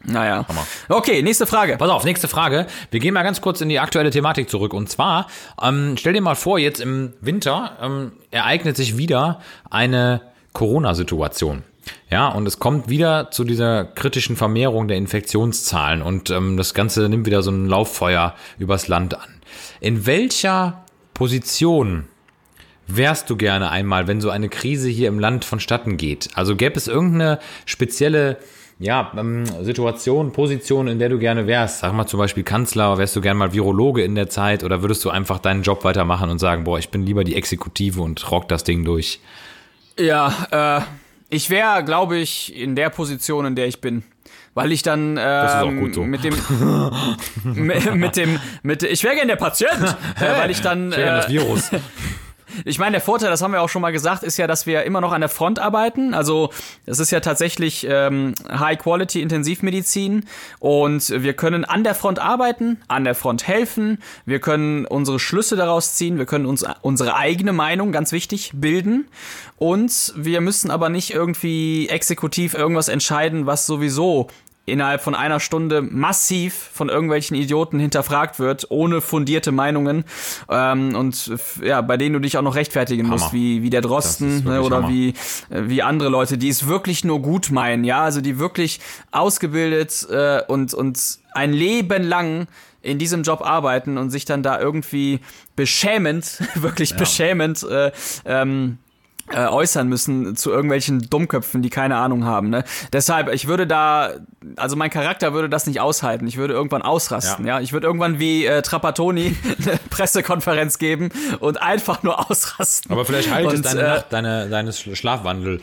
Naja. Hammer. Okay, nächste Frage. Pass auf, nächste Frage. Wir gehen mal ganz kurz in die aktuelle Thematik zurück. Und zwar, ähm, stell dir mal vor, jetzt im Winter ähm, ereignet sich wieder eine Corona-Situation. Ja, und es kommt wieder zu dieser kritischen Vermehrung der Infektionszahlen und ähm, das Ganze nimmt wieder so ein Lauffeuer übers Land an. In welcher Position wärst du gerne einmal, wenn so eine Krise hier im Land vonstatten geht? Also gäbe es irgendeine spezielle ja, ähm, Situation, Position, in der du gerne wärst? Sag mal zum Beispiel Kanzler, wärst du gerne mal Virologe in der Zeit oder würdest du einfach deinen Job weitermachen und sagen, boah, ich bin lieber die Exekutive und rock das Ding durch? Ja, äh, ich wäre, glaube ich, in der Position, in der ich bin. Weil ich dann ähm, gut so. mit dem mit, mit dem mit ich wäre gerne der Patient, äh, weil ich dann Ich äh, das Virus. Ich meine, der Vorteil, das haben wir auch schon mal gesagt, ist ja, dass wir immer noch an der Front arbeiten. Also es ist ja tatsächlich ähm, High-Quality-Intensivmedizin und wir können an der Front arbeiten, an der Front helfen, wir können unsere Schlüsse daraus ziehen, wir können uns unsere eigene Meinung, ganz wichtig, bilden. Und wir müssen aber nicht irgendwie exekutiv irgendwas entscheiden, was sowieso innerhalb von einer Stunde massiv von irgendwelchen Idioten hinterfragt wird, ohne fundierte Meinungen ähm, und ja, bei denen du dich auch noch rechtfertigen Hammer. musst, wie, wie der Drosten ne, oder Hammer. wie, äh, wie andere Leute, die es wirklich nur gut meinen, ja, also die wirklich ausgebildet äh, und, und ein Leben lang in diesem Job arbeiten und sich dann da irgendwie beschämend, wirklich beschämend äh, ähm, äh, äußern müssen zu irgendwelchen Dummköpfen, die keine Ahnung haben. Ne? Deshalb, ich würde da, also mein Charakter würde das nicht aushalten. Ich würde irgendwann ausrasten. Ja, Ja. ich würde irgendwann wie äh, Trapattoni eine Pressekonferenz geben und einfach nur ausrasten. Aber vielleicht es Und, deine äh, Nacht, deine, deines Schlafwandel.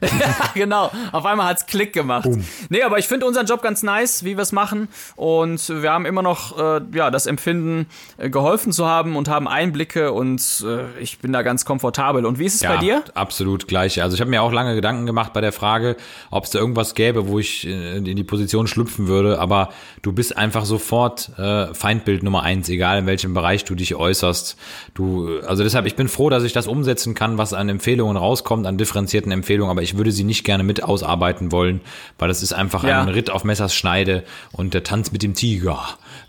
genau, auf einmal hat's Klick gemacht. Nee, aber ich finde unseren Job ganz nice, wie wir es machen. Und wir haben immer noch äh, ja, das Empfinden, äh, geholfen zu haben und haben Einblicke und äh, ich bin da ganz komfortabel. Und wie ist es bei dir? absolut gleich. Also ich habe mir auch lange Gedanken gemacht bei der Frage, ob es da irgendwas gäbe, wo ich äh, in die Position schlüpfen würde. Aber du bist einfach sofort äh, Feindbild Nummer eins, egal in welchem Bereich du dich äußerst. Du, also deshalb, ich bin froh, dass ich das umsetzen kann, was an Empfehlungen rauskommt, an differenzierten Empfehlungen. Aber ich würde sie nicht gerne mit ausarbeiten wollen, weil das ist einfach Ja. ein Ritt auf Messers Schneide und der Tanz mit dem Tiger,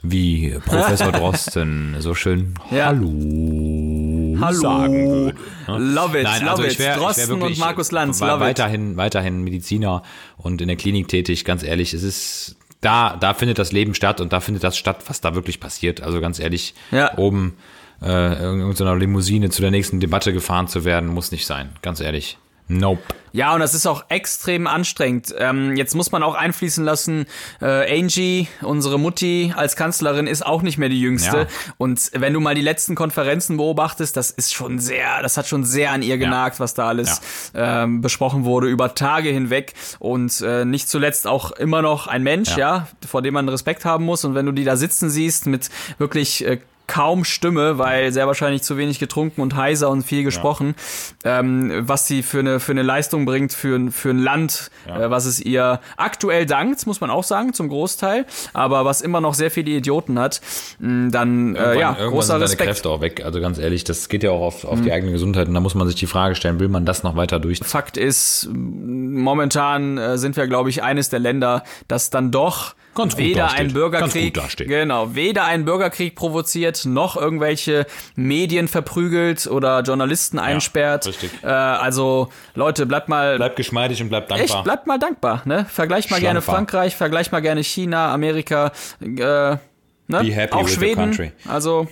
wie Professor Drosten so schön Ja. Hallo, Hallo. sagen würde. ne? Love it, Nein, love also it. ich wär, Drosten wirklich und Markus Lanz, love it. weiterhin, weiterhin Mediziner und in der Klinik tätig, ganz ehrlich, es ist, da, da findet das Leben statt und da findet das statt, was da wirklich passiert. Also ganz ehrlich, Ja. oben äh, in irgendeiner Limousine zu der nächsten Debatte gefahren zu werden, muss nicht sein, ganz ehrlich. Nope. Ja, und das ist auch extrem anstrengend. Ähm, jetzt muss man auch einfließen lassen, äh, Angie, unsere Mutti als Kanzlerin, ist auch nicht mehr die jüngste. Ja. Und wenn du mal die letzten Konferenzen beobachtest, das ist schon sehr, das hat schon sehr an ihr genagt, was da alles ähm, besprochen wurde, über Tage hinweg. Und äh, nicht zuletzt auch immer noch ein Mensch, ja. Ja. vor dem man Respekt haben muss. Und wenn du die da sitzen siehst mit wirklich äh, kaum Stimme, weil sehr wahrscheinlich zu wenig getrunken und heiser und viel gesprochen, ähm, was sie für eine, für eine Leistung bringt für, für ein Land, äh, was es ihr aktuell dankt, muss man auch sagen, zum Großteil, aber was immer noch sehr viele Idioten hat, mh, dann äh, ja, irgendwann großer sind Respekt. Kräfte auch weg. Also ganz ehrlich, das geht ja auch auf, auf die eigene Gesundheit und da muss man sich die Frage stellen, will man das noch weiter durch? Fakt ist, m, momentan äh, sind wir, glaube ich, eines der Länder, das dann doch Ganz weder dasteht. ein Bürgerkrieg, genau, weder einen Bürgerkrieg provoziert, noch irgendwelche Medien verprügelt oder Journalisten einsperrt. richtig. Äh, also Leute, bleibt mal Bleib geschmeidig und bleib echt, bleibt mal dankbar. Ne? Vergleicht mal gerne Schlankbar. Frankreich, vergleicht mal gerne China, Amerika, äh, ne? Be happy auch with the Schweden. country. Also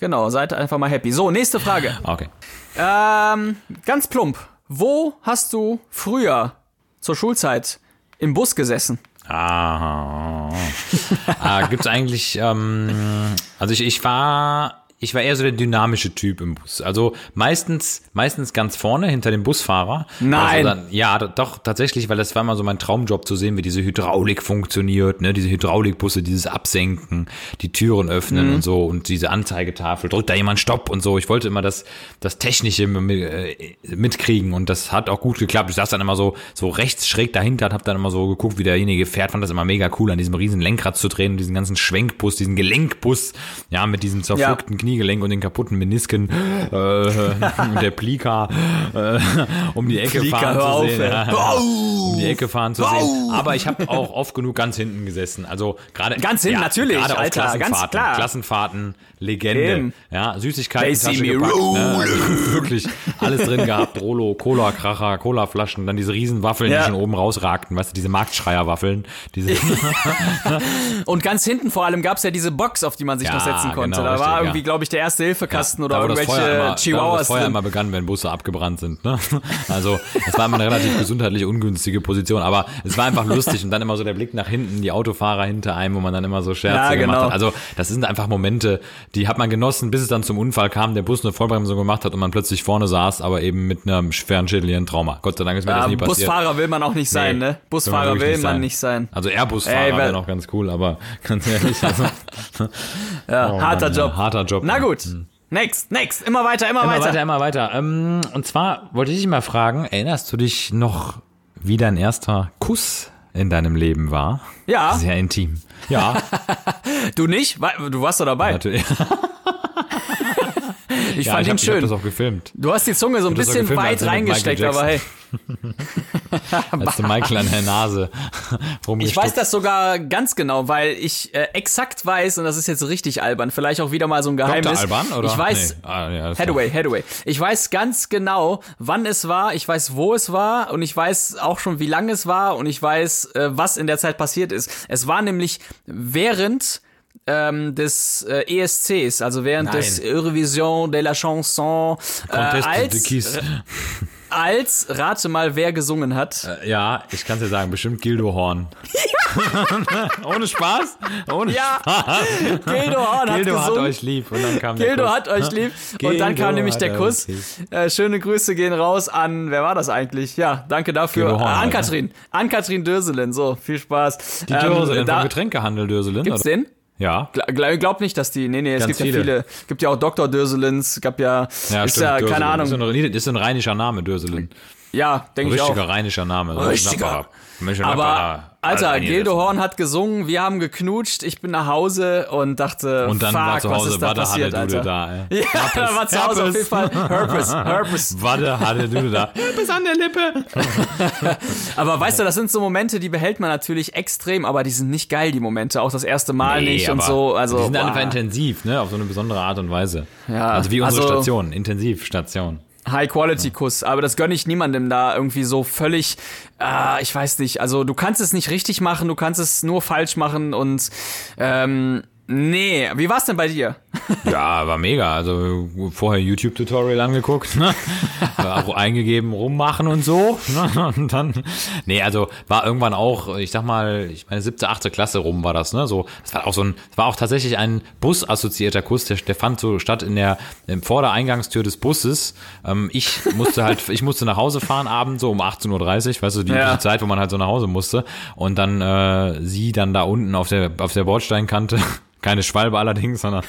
genau, seid einfach mal happy. So, nächste Frage. Okay. Ähm, ganz plump. Wo hast du früher zur Schulzeit im Bus gesessen? Ah, ah gibt's eigentlich, ähm, also ich, ich war, ich war eher so der dynamische Typ im Bus. Also meistens, meistens ganz vorne hinter dem Busfahrer. Nein. Also dann, ja, doch, tatsächlich, weil das war immer so mein Traumjob zu sehen, wie diese Hydraulik funktioniert, ne, diese Hydraulikbusse, dieses Absenken, die Türen öffnen und so und diese Anzeigetafel, drückt da jemand Stopp und so. Ich wollte immer das, das Technische äh, mitkriegen und das hat auch gut geklappt. Ich saß dann immer so, so rechts schräg dahinter und hab dann immer so geguckt, wie derjenige fährt, fand das immer mega cool, an diesem riesen Lenkrad zu drehen, diesen ganzen Schwenkbus, diesen Gelenkbus, ja, mit diesem zerpflückten Kniegelenk und den kaputten Menisken äh, der Plika äh, um die Ecke Plika, fahren hör zu auf, sehen. Ja, um die Ecke fahren zu sehen. Aber ich habe auch oft genug ganz hinten gesessen. Also gerade Ganz hinten, natürlich, gerade auf Alter, ganz Klassenfahrten, klar. Klassenfahrten, Legende. Eben. Ja, Süßigkeiten, Tasche gepackt, ne? Also wirklich alles drin gehabt, Rolo, Cola-Kracher, Cola-Flaschen, dann diese riesen Waffeln, Ja. die schon oben rausragten, weißt du, diese Marktschreier-Waffeln, diese Und ganz hinten vor allem gab's ja diese Box, auf die man sich Ja, noch setzen konnte. genau, da war richtig, irgendwie, ja. Glaube ich, der erste Hilfekasten Da, oder irgendwelche immer, da, das Chihuahuas Feuer drin. immer begann, wenn Busse abgebrannt sind. Ne? Also es war immer eine relativ gesundheitlich ungünstige Position, aber es war einfach lustig und dann immer so der Blick nach hinten, die Autofahrer hinter einem, wo man dann immer so Scherze Ja, gemacht genau. hat. Also das sind einfach Momente, die hat man genossen, bis es dann zum Unfall kam, der Bus eine Vollbremsung gemacht hat und man plötzlich vorne saß, aber eben mit einem schweren schädlichen Trauma. Gott sei Dank ist mir Ja, das nie passiert. Busfahrer will man auch nicht sein, Nee, ne? Busfahrer will man nicht sein. Also Airbus-Fahrer wäre noch ganz cool, aber ganz ehrlich, also, Ja, oh harter Mann, ja, Job. harter Job. Na gut. Next, next. Immer weiter, immer, Immer weiter. weiter, immer weiter. Ähm, und zwar wollte ich dich mal fragen, erinnerst du dich noch, wie dein erster Kuss in deinem Leben war? Ja. Sehr intim. Ja, Du nicht? Du warst doch dabei. natürlich. Ich Ja, fand ich ihn hab, ich hab schön. das auch gefilmt. Du hast die Zunge so ein bisschen gefilmt, weit reingesteckt, aber hey. Als du Michael an der Nase Ich weiß das sogar ganz genau, weil ich äh, exakt weiß, und das ist jetzt richtig albern, vielleicht auch wieder mal so ein Geheimnis. Alban, oder? Ich weiß, Nee. Ah, ja, Hathaway, Hathaway. Ich weiß ganz genau, wann es war, ich weiß, wo es war und ich weiß auch schon, wie lange es war und ich weiß, äh, was in der Zeit passiert ist. Es war nämlich während ähm, des äh, ESCs, also während Nein. des Eurovision de la Chanson, äh, als, als, rate mal, wer gesungen hat. Ja, ich kann dir sagen, bestimmt Gildo Horn. Ohne Spaß? Ohne Ja, Spaß. Gildo Horn hat Gildo hat gesungen. euch lieb. Und dann kam der Gildo Kuss. hat euch lieb. Und dann Gildo kam nämlich hat der Kuss. Äh, schöne Grüße gehen raus an, wer war das eigentlich? Ja, danke dafür. Gildo Horn Äh, halt, an? Katrin. An Katrin Döselin. So, viel Spaß. Die Döselin da, vom Getränkehandel Döselin. Gibt's oder? den? Ja. Gla- Glaub, glaub nicht, dass die, nee, nee, es Ganz gibt ja viele. viele, gibt ja auch Dr. Döselins, gab ja, Ja, ist stimmt, ja, Döselin. keine Ahnung, Ist ein, ist ein rheinischer Name, Döselin. Ja, denke ich auch. Richtiger rheinischer Name. Richtiger. Aber, Napperer. Alter, Alter, Gildo Horn hat gesungen, wir haben geknutscht, ich bin nach Hause und dachte, Und dann fuck, war zu was Hause ist da Wade passiert, Dude Alter? da, ey. Ja, da war zu Hause auf jeden Fall Herpes, Herpes. Warte, hatte du da. Bis an der Lippe. Aber weißt du, das sind so Momente, die behält man natürlich extrem, aber die sind nicht geil, die Momente. Auch das erste Mal nicht und so. Also, die sind boah. einfach intensiv, ne? Auf so eine besondere Art und Weise. Ja, also wie unsere also- Station, Intensivstation. High-Quality-Kuss, aber das gönne ich niemandem da irgendwie so völlig, äh, ich weiß nicht, also du kannst es nicht richtig machen, du kannst es nur falsch machen und ähm, nee, wie war's denn bei dir? Ja, war mega. Also vorher YouTube-Tutorial angeguckt, ne? auch eingegeben, rummachen und so. Ne? Und dann, nee, also war irgendwann auch, ich sag mal, ich meine siebte, achte Klasse rum war das, ne? So, das war auch so ein, das war auch tatsächlich ein Bus-assoziierter Kuss, der, der fand so statt in der im Vordereingangstür des Busses. Ähm, ich musste halt, ich musste nach Hause fahren abends so um 18.30 Uhr, weißt du, die, Ja. die Zeit, wo man halt so nach Hause musste. Und dann äh, sie dann da unten auf der auf der Bordsteinkante keine Schwalbe allerdings, sondern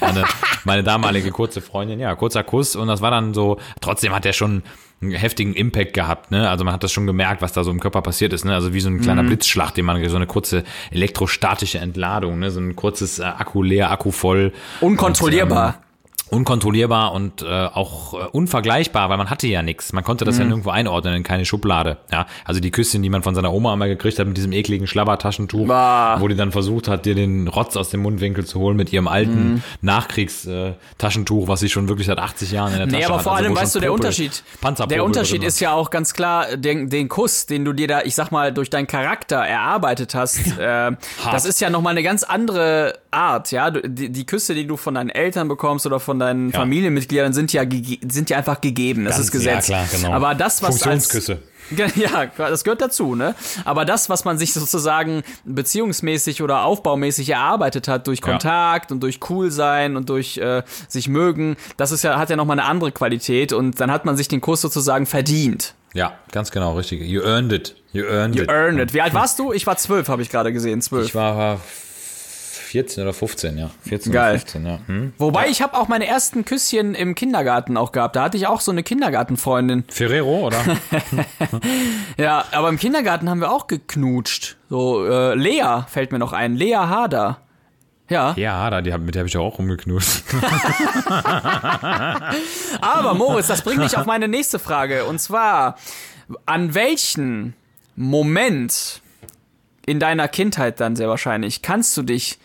meine, meine damalige kurze Freundin. Ja, kurzer Kuss und das war dann so, trotzdem hat er schon einen heftigen Impact gehabt, ne? Also man hat das schon gemerkt, was da so im Körper passiert ist, ne? Also wie so ein kleiner Blitzschlag, den man so eine kurze elektrostatische Entladung, ne? So ein kurzes äh, Akku leer, Akku voll. Unkontrollierbar. Und, ähm, unkontrollierbar und äh, auch äh, unvergleichbar, weil man hatte ja nichts. Man konnte das ja nirgendwo einordnen in keine Schublade. Ja, also die Küsschen, die man von seiner Oma einmal gekriegt hat mit diesem ekligen Schlabbertaschentuch, Bah. wo die dann versucht hat, dir den Rotz aus dem Mundwinkel zu holen mit ihrem alten Nachkriegstaschentuch, was sie schon wirklich seit 80 Jahren in der Tasche Nee, aber hat. vor also allem weißt du, der Popel- Unterschied. Der Unterschied ist ja auch ganz klar den, den Kuss, den du dir da, ich sag mal, durch deinen Charakter erarbeitet hast. äh, das ist ja nochmal eine ganz andere Art, ja. Die, die Küsse, die du von deinen Eltern bekommst oder von deinen Ja. Familienmitgliedern, sind ja, sind ja einfach gegeben. Das Ganz- ist Gesetz. ja, klar, genau. Aber das, was als, Funktionsküsse. Ja, das gehört dazu, ne? Aber das, was man sich sozusagen beziehungsmäßig oder aufbaumäßig erarbeitet hat durch Kontakt und durch cool sein und durch äh, sich mögen, das ist ja hat ja noch mal eine andere Qualität und dann hat man sich den Kurs sozusagen verdient. Ja, ganz genau, richtig. You earned it. You earned You it. earned it. Wie alt warst du? Ich war zwölf, habe ich gerade gesehen, zwölf. Ich war 14 oder 15, ja. 14 Geil. oder 15, ja. Hm? Wobei ich habe auch meine ersten Küsschen im Kindergarten auch gehabt. Da hatte ich auch so eine Kindergartenfreundin. Ferrero, oder? Ja, aber im Kindergarten haben wir auch geknutscht. So äh, Lea fällt mir noch ein. Lea Hader. Ja. ja, da, die, hab- mit der habe ich auch rumgeknust. Aber Moritz, das bringt mich auf meine nächste Frage. Und zwar, an welchen Moment in deiner Kindheit dann sehr wahrscheinlich kannst du dich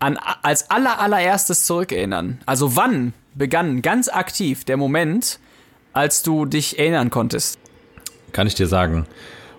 an, als aller allererstes zurückerinnern? Also wann begann ganz aktiv der Moment, als du dich erinnern konntest? Kann ich dir sagen.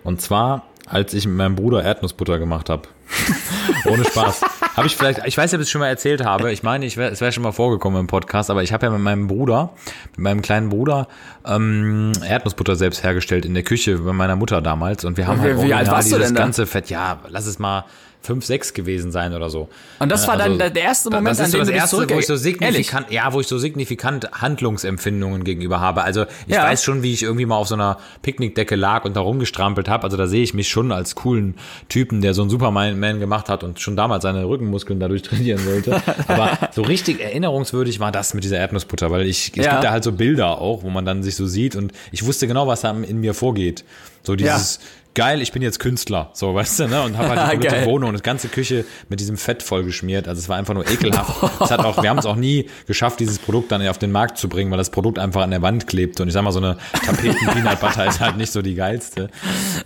Und zwar, als ich mit meinem Bruder Erdnussbutter gemacht habe. Ohne Spaß. Habe ich vielleicht, ich weiß nicht, ob ich es schon mal erzählt habe. Ich meine, ich wär, es wäre schon mal vorgekommen im Podcast, aber ich habe ja mit meinem Bruder, mit meinem kleinen Bruder, ähm, Erdnussbutter selbst hergestellt in der Küche bei meiner Mutter damals. Und wir haben Wie- halt wie alt original warst du denn da? ganze Fett, ja, lass es mal fünf, sechs gewesen sein oder so. Und das war Also, dann der erste Moment, das ist an dem das erste, wo ich so Ehrlich? signifikant, ja, wo ich so signifikant Handlungsempfindungen gegenüber habe. Also ich Ja. weiß schon, wie ich irgendwie mal auf so einer Picknickdecke lag und da rumgestrampelt habe. Also da sehe ich mich schon als coolen Typen, der so einen Superman Man gemacht hat und schon damals seine Rückenmuskeln dadurch trainieren wollte. Aber so richtig erinnerungswürdig war das mit dieser Erdnussbutter, weil ich, es Ja. gibt da halt so Bilder auch, wo man dann sich so sieht und ich wusste genau, was da in mir vorgeht. So dieses geil, ich bin jetzt Künstler, so, weißt du, ne? Und habe halt die komplette Geil. Wohnung und das ganze Küche mit diesem Fett vollgeschmiert. Also es war einfach nur ekelhaft. es hat auch, wir haben es auch nie geschafft, dieses Produkt dann auf den Markt zu bringen, weil das Produkt einfach an der Wand klebt. Und ich sag mal, so eine Tapeten Peanut Butter ist halt nicht so die geilste.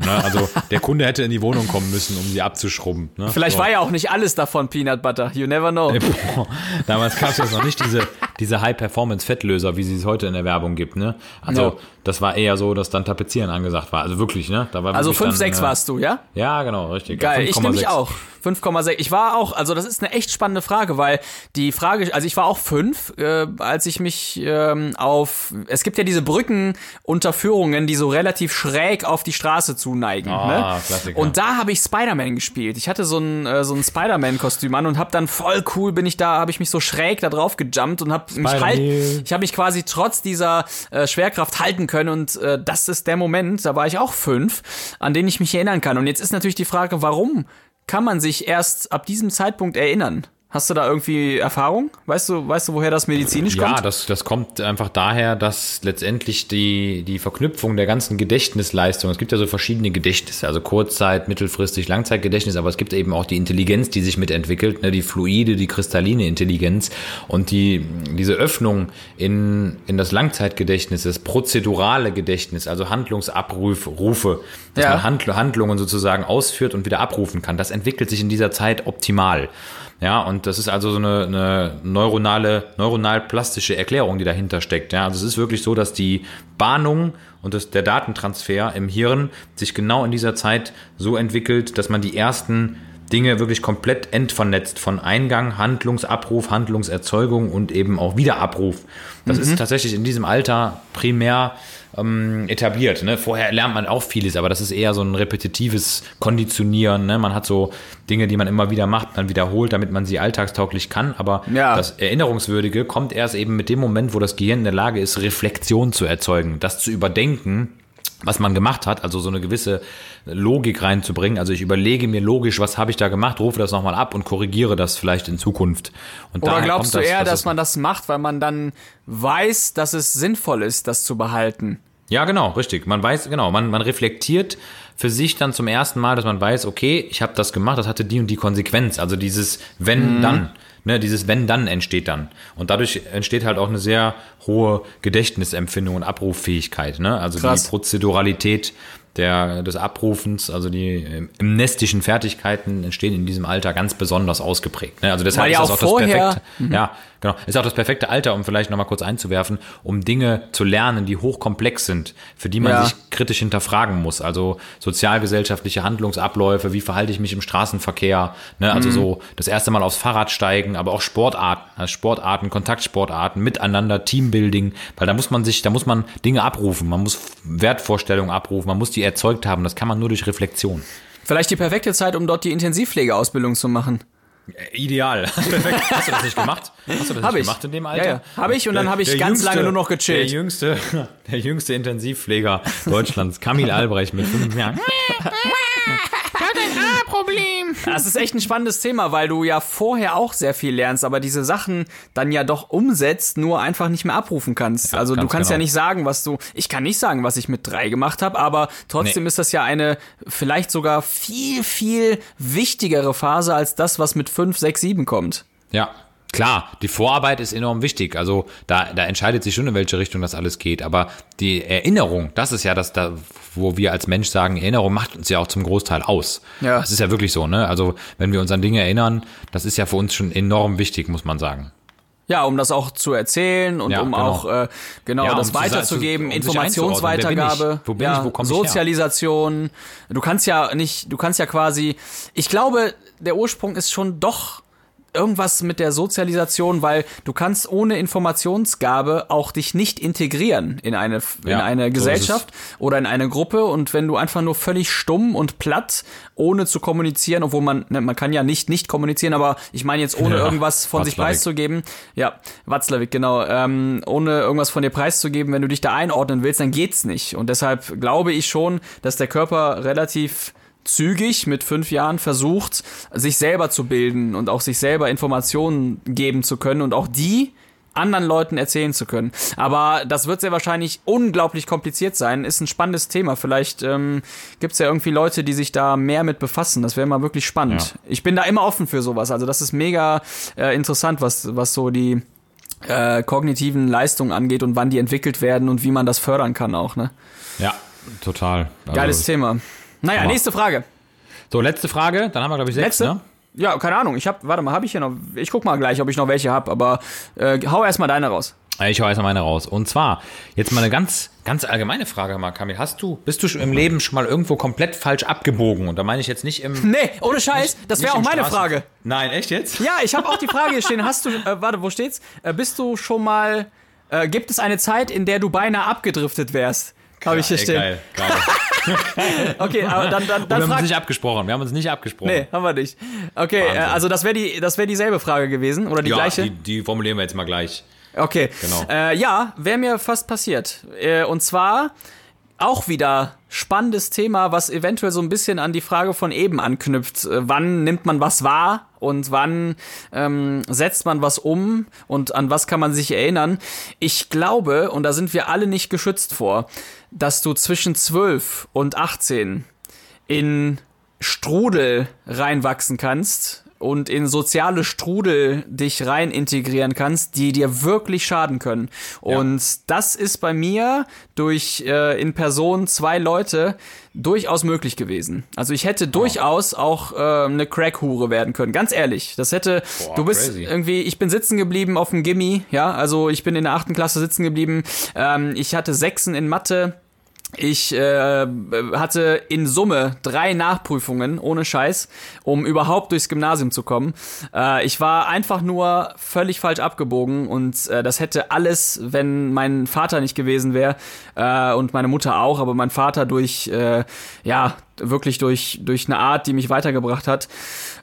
Ne? Also der Kunde hätte in die Wohnung kommen müssen, um sie abzuschrubben. Ne? Vielleicht so. war ja auch nicht alles davon Peanut Butter. You never know. Boah, Damals gab es jetzt noch nicht diese, diese High-Performance-Fettlöser, wie sie es heute in der Werbung gibt. Ne? Also Ja. das war eher so, dass dann Tapezieren angesagt war. Also wirklich, ne? Da war Also wirklich 5, 6 dann, äh, warst du, ja? Ja, genau, richtig. Geil, ich 5,6. nämlich auch. 5,6. Ich war auch, also das ist eine echt spannende Frage, weil die Frage, also ich war auch 5, äh, als ich mich ähm, auf, es gibt ja diese Brückenunterführungen, die so relativ schräg auf die Straße zuneigen. Ah, ne? Klassiker. Und da habe ich Spider-Man gespielt. Ich hatte so ein, äh, so ein Spider-Man-Kostüm an und habe dann voll cool bin ich da, habe ich mich so schräg da drauf gejumpt und habe mich halt, ich habe mich quasi trotz dieser äh, Schwerkraft halten können und äh, das ist der Moment, da war ich auch fünf, an den ich mich erinnern kann. Und jetzt ist natürlich die Frage, warum kann man sich erst ab diesem Zeitpunkt erinnern? Hast du da irgendwie Erfahrung? Weißt du, weißt du, woher das medizinisch Ja, kommt? das, das kommt einfach daher, dass letztendlich die, die Verknüpfung der ganzen Gedächtnisleistung, es gibt ja so verschiedene Gedächtnisse, also Kurzzeit, mittelfristig, Langzeitgedächtnis, aber es gibt eben auch die Intelligenz, die sich mitentwickelt, ne, die fluide, die kristalline Intelligenz und die, diese Öffnung in, in das Langzeitgedächtnis, das prozedurale Gedächtnis, also Handlungsabrufe, Rufe, dass Ja. man Handl Handlungen sozusagen ausführt und wieder abrufen kann, das entwickelt sich in dieser Zeit optimal. Ja, und das ist also so eine, eine neuronale, neuronal-plastische Erklärung, die dahinter steckt. Ja, also es ist wirklich so, dass die Bahnung und das, der Datentransfer im Hirn sich genau in dieser Zeit so entwickelt, dass man die ersten Dinge wirklich komplett entvernetzt von Eingang, Handlungsabruf, Handlungserzeugung und eben auch Wiederabruf. Das ist tatsächlich in diesem Alter primär ähm, etabliert. Ne? Vorher lernt man auch vieles, aber das ist eher so ein repetitives Konditionieren. Ne? Man hat so Dinge, die man immer wieder macht, man wiederholt, damit man sie alltagstauglich kann. Aber Ja. das Erinnerungswürdige kommt erst eben mit dem Moment, wo das Gehirn in der Lage ist, Reflexion zu erzeugen, das zu überdenken was man gemacht hat, also so eine gewisse Logik reinzubringen. Also ich überlege mir logisch, was habe ich da gemacht, rufe das nochmal ab und korrigiere das vielleicht in Zukunft. Und Oder glaubst du kommt eher, das, dass man das macht, weil man dann weiß, dass es sinnvoll ist, das zu behalten? Ja, genau, richtig. Man weiß, genau, man, man reflektiert für sich dann zum ersten Mal, dass man weiß, okay, ich habe das gemacht, das hatte die und die Konsequenz. Also dieses wenn dann, ne, dieses wenn dann entsteht dann. Und dadurch entsteht halt auch eine sehr hohe Gedächtnisempfindung und Abrufffähigkeit. Ne? Also Krass. die Prozeduralität der, des Abrufens, also die ähm, mnestischen Fertigkeiten entstehen in diesem Alter ganz besonders ausgeprägt. Ne? Also deshalb Weil ist ja das auch auch das vorher- perfekte. Ja, genau. Ist auch das perfekte Alter, um vielleicht nochmal kurz einzuwerfen, um Dinge zu lernen, die hochkomplex sind, für die man Ja. sich kritisch hinterfragen muss. Also sozialgesellschaftliche Handlungsabläufe, wie verhalte ich mich im Straßenverkehr, ne? also so das erste Mal aufs Fahrrad steigen, aber auch Sportarten, also Sportarten, Kontaktsportarten, Miteinander, Teambuilding, weil da muss man sich, da muss man Dinge abrufen, man muss Wertvorstellungen abrufen, man muss die erzeugt haben, das kann man nur durch Reflexion. Vielleicht die perfekte Zeit, um dort die Intensivpflegeausbildung zu machen. Äh, Ideal. Perfekt. Hast du das nicht gemacht? Hast du das Hab nicht ich. gemacht in dem Alter? Ja, ja. Hab ich und dann habe ich ganz lange nur noch gechillt. Der jüngste, der jüngste Intensivpfleger Deutschlands, Kamil Albrecht mit fünf Jahren. Das ist echt ein spannendes Thema, weil du ja vorher auch sehr viel lernst, aber diese Sachen dann ja doch umsetzt, nur einfach nicht mehr abrufen kannst. Ja, also du kannst ja genau. nicht sagen, was du. Ich kann nicht sagen, was ich mit drei gemacht habe, aber trotzdem Nee. ist das ja eine vielleicht sogar viel, viel wichtigere Phase als das, was mit fünf, sechs, sieben kommt. Ja, klar, die Vorarbeit ist enorm wichtig. Also da, da entscheidet sich schon, in welche Richtung das alles geht. Aber die Erinnerung, das ist ja das, da, wo wir als Mensch sagen, Erinnerung macht uns ja auch zum Großteil aus. Ja. Das ist ja wirklich so, ne? Also wenn wir uns an Dinge erinnern, das ist ja für uns schon enorm wichtig, muss man sagen. Ja, um das auch zu erzählen und Ja, um genau. auch äh, genau Ja, das um sa- weiterzugeben, zu- um. Informationsweitergabe? Wo bin ja, ich? Wo komm ich her? Sozialisation. Du kannst ja nicht, du kannst ja quasi. Ich glaube, der Ursprung ist schon doch irgendwas mit der Sozialisation, weil du kannst ohne Informationsgabe auch dich nicht integrieren in eine in Ja, so eine Gesellschaft oder in eine Gruppe und wenn du einfach nur völlig stumm und platt ohne zu kommunizieren, obwohl man ne, man kann ja nicht nicht kommunizieren, aber ich meine jetzt ohne Ja, irgendwas von sich Watzlawick. preiszugeben, ja, Watzlawick, genau, ähm, ohne irgendwas von dir preiszugeben, wenn du dich da einordnen willst, dann geht's nicht. Und deshalb glaube ich schon, dass der Körper relativ zügig mit fünf Jahren versucht, sich selber zu bilden und auch sich selber Informationen geben zu können und auch die anderen Leuten erzählen zu können. Aber das wird sehr wahrscheinlich unglaublich kompliziert sein. Ist ein spannendes Thema. Vielleicht ähm, gibt es ja irgendwie Leute, die sich da mehr mit befassen. Das wäre mal wirklich spannend. Ja. Ich bin da immer offen für sowas. Also das ist mega äh, interessant, was, was so die äh, kognitiven Leistungen angeht und wann die entwickelt werden und wie man das fördern kann auch. Ne? Ja, total. Also, Geiles Thema. Naja, Hammer. nächste Frage. So, letzte Frage, dann haben wir, glaube ich, sechs, Letzte? ne? Ja, keine Ahnung. Ich hab, warte mal, habe ich hier noch? Ich guck mal gleich, ob ich noch welche habe. Aber äh, hau erstmal deine raus. Ich hau erst mal meine raus. Und zwar, jetzt mal eine ganz, ganz allgemeine Frage mal, Kamil. Hast du, bist du schon im Leben schon mal irgendwo komplett falsch abgebogen? Und da meine ich jetzt nicht im. Nee, ohne Scheiß. das wäre nicht auch meine Straßen- Frage. Nein, echt jetzt? Ja, ich habe auch die Frage hier stehen. Hast du, äh, warte, wo steht's? Äh, bist du schon mal, äh, gibt es eine Zeit, in der du beinahe abgedriftet wärst? Habe ich hier Ey, stehen. Geil, geil. Okay, aber dann, dann, Wir dann haben uns nicht abgesprochen. Wir haben uns nicht abgesprochen. Nee, haben wir nicht. Okay, äh, Wahnsinn. also das wäre die, das wäre dieselbe Frage gewesen oder die ja, gleiche? die, die formulieren wir jetzt mal gleich. Okay. Genau. Äh, ja, wäre mir fast passiert. Äh, und zwar auch wieder spannendes Thema, was eventuell so ein bisschen an die Frage von eben anknüpft. Äh, wann nimmt man was wahr und wann ähm, setzt man was um und an was kann man sich erinnern? Ich glaube, und da sind wir alle nicht geschützt vor, dass du zwischen 12 und 18 in Strudel reinwachsen kannst und in soziale Strudel dich rein integrieren kannst, die dir wirklich schaden können. Und das ist bei mir durch äh, in Person zwei Leute durchaus möglich gewesen. Also ich hätte durchaus auch äh, eine Crack-Hure werden können. Ganz ehrlich, das hätte. Boah, du bist crazy. irgendwie. Ich bin sitzen geblieben auf dem Gimmi. Ja, also ich bin in der achten Klasse sitzen geblieben. Ähm, ich hatte Sechsen in Mathe. Ich äh, hatte in Summe drei Nachprüfungen ohne Scheiß, um überhaupt durchs Gymnasium zu kommen. Äh, ich war einfach nur völlig falsch abgebogen und äh, das hätte alles, wenn mein Vater nicht gewesen wäre äh, und meine Mutter auch, aber mein Vater durch äh, ja wirklich durch durch eine Art, die mich weitergebracht hat,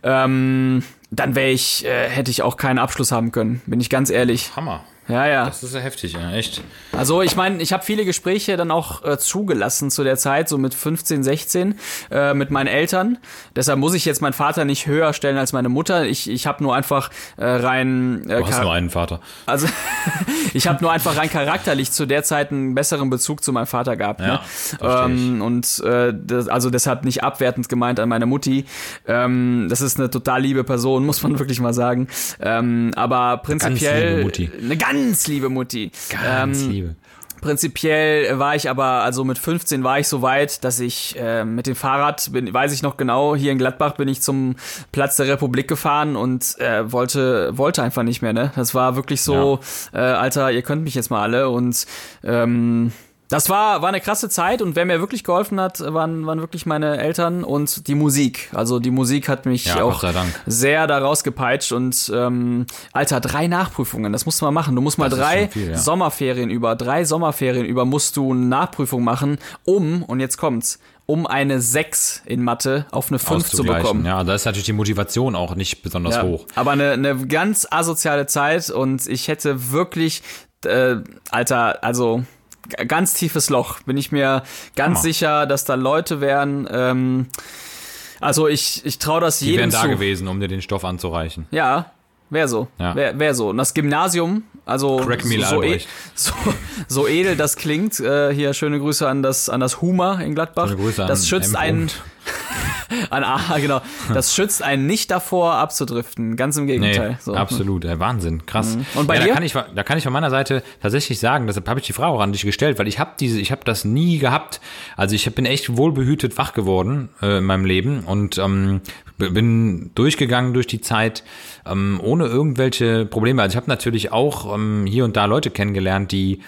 ähm, dann wäre ich äh, hätte ich auch keinen Abschluss haben können, bin ich ganz ehrlich. Hammer. Ja, ja. Das ist ja heftig, ja, echt. Also ich meine, ich habe viele Gespräche dann auch äh, zugelassen zu der Zeit, so mit 15, 16, äh, mit meinen Eltern. Deshalb muss ich jetzt meinen Vater nicht höher stellen als meine Mutter. Ich, ich habe nur einfach äh, rein... Äh, Du hast nur einen Vater. also ich habe nur einfach rein charakterlich zu der Zeit einen besseren Bezug zu meinem Vater gehabt. Ja, ne? ähm, und äh, das, also deshalb nicht abwertend gemeint an meine Mutti. Ähm, das ist eine total liebe Person, muss man wirklich mal sagen. Ähm, aber prinzipiell liebe Mutti. eine ganz liebe Mutti. Ganz ähm, liebe. Prinzipiell war ich aber, also mit 15 war ich so weit, dass ich äh, mit dem Fahrrad, bin, weiß ich noch genau, hier in Gladbach bin ich zum Platz der Republik gefahren und äh, wollte, wollte einfach nicht mehr, ne? Das war wirklich so, äh, Alter, ihr könnt mich jetzt mal alle und ähm, das war, war eine krasse Zeit und wer mir wirklich geholfen hat, waren, waren wirklich meine Eltern und die Musik. Also die Musik hat mich Ja, auch sehr da rausgepeitscht und ähm, Alter, drei Nachprüfungen, das musst du mal machen. Du musst mal Das drei viel, ja. Sommerferien über, drei Sommerferien über musst du eine Nachprüfung machen, um, und jetzt kommt's, um eine 6 in Mathe auf eine 5 zu bekommen. Ja, da ist natürlich die Motivation auch nicht besonders Ja, hoch. Aber eine, eine ganz asoziale Zeit und ich hätte wirklich, äh, Alter, also ganz tiefes Loch. Bin ich mir ganz Hammer. sicher, dass da Leute wären. Ähm, also ich, ich traue das Die jedem wären da zu. gewesen, um dir den Stoff anzureichen. Ja, wäre so. Ja. Wäre wär so. Und das Gymnasium, also so, e so, so edel das klingt, äh, hier schöne Grüße an das, an das Huma in Gladbach. Schöne Grüße an das schützt einen. an A, genau. Das schützt einen nicht davor abzudriften. Ganz im Nee, Gegenteil. so. absolut, äh, Wahnsinn, krass. Und bei ja, dir? Da kann, ich, da kann ich von meiner Seite tatsächlich sagen, deshalb habe ich die Frage auch an dich gestellt, weil ich habe diese, ich habe das nie gehabt. Also ich bin echt wohlbehütet wach geworden äh, in meinem Leben und ähm, bin durchgegangen durch die Zeit ähm, ohne irgendwelche Probleme. Also ich habe natürlich auch ähm, hier und da Leute kennengelernt, die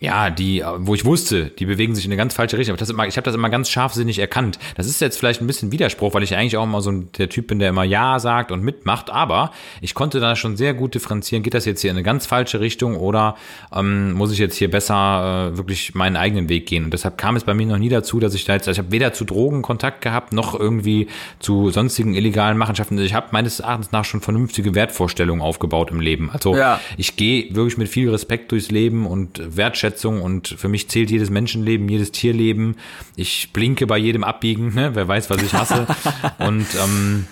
ja, die, äh, wo ich wusste, die bewegen sich in eine ganz falsche Richtung. Aber das immer, ich habe das immer ganz scharfsinnig erkannt. Das ist jetzt vielleicht ein bisschen Widerspruch, weil ich eigentlich auch immer so ein, der Typ bin, der immer Ja sagt und mitmacht. Aber ich konnte da schon sehr gut differenzieren. Geht das jetzt hier in eine ganz falsche Richtung oder ähm, muss ich jetzt hier besser äh, wirklich meinen eigenen Weg gehen? Und deshalb kam es bei mir noch nie dazu, dass ich da jetzt, also ich habe weder zu Drogen Kontakt gehabt, noch irgendwie zu sonstigen illegalen Machenschaften. Ich habe meines Erachtens nach schon vernünftige Wertvorstellungen aufgebaut im Leben. Also Ja. ich gehe wirklich mit viel Respekt durchs Leben und Wertschätzung und für mich zählt jedes Menschenleben, jedes Tierleben. Ich blinke bei jedem Abbiegen, ne? wer weiß, was ich hasse. und ähm,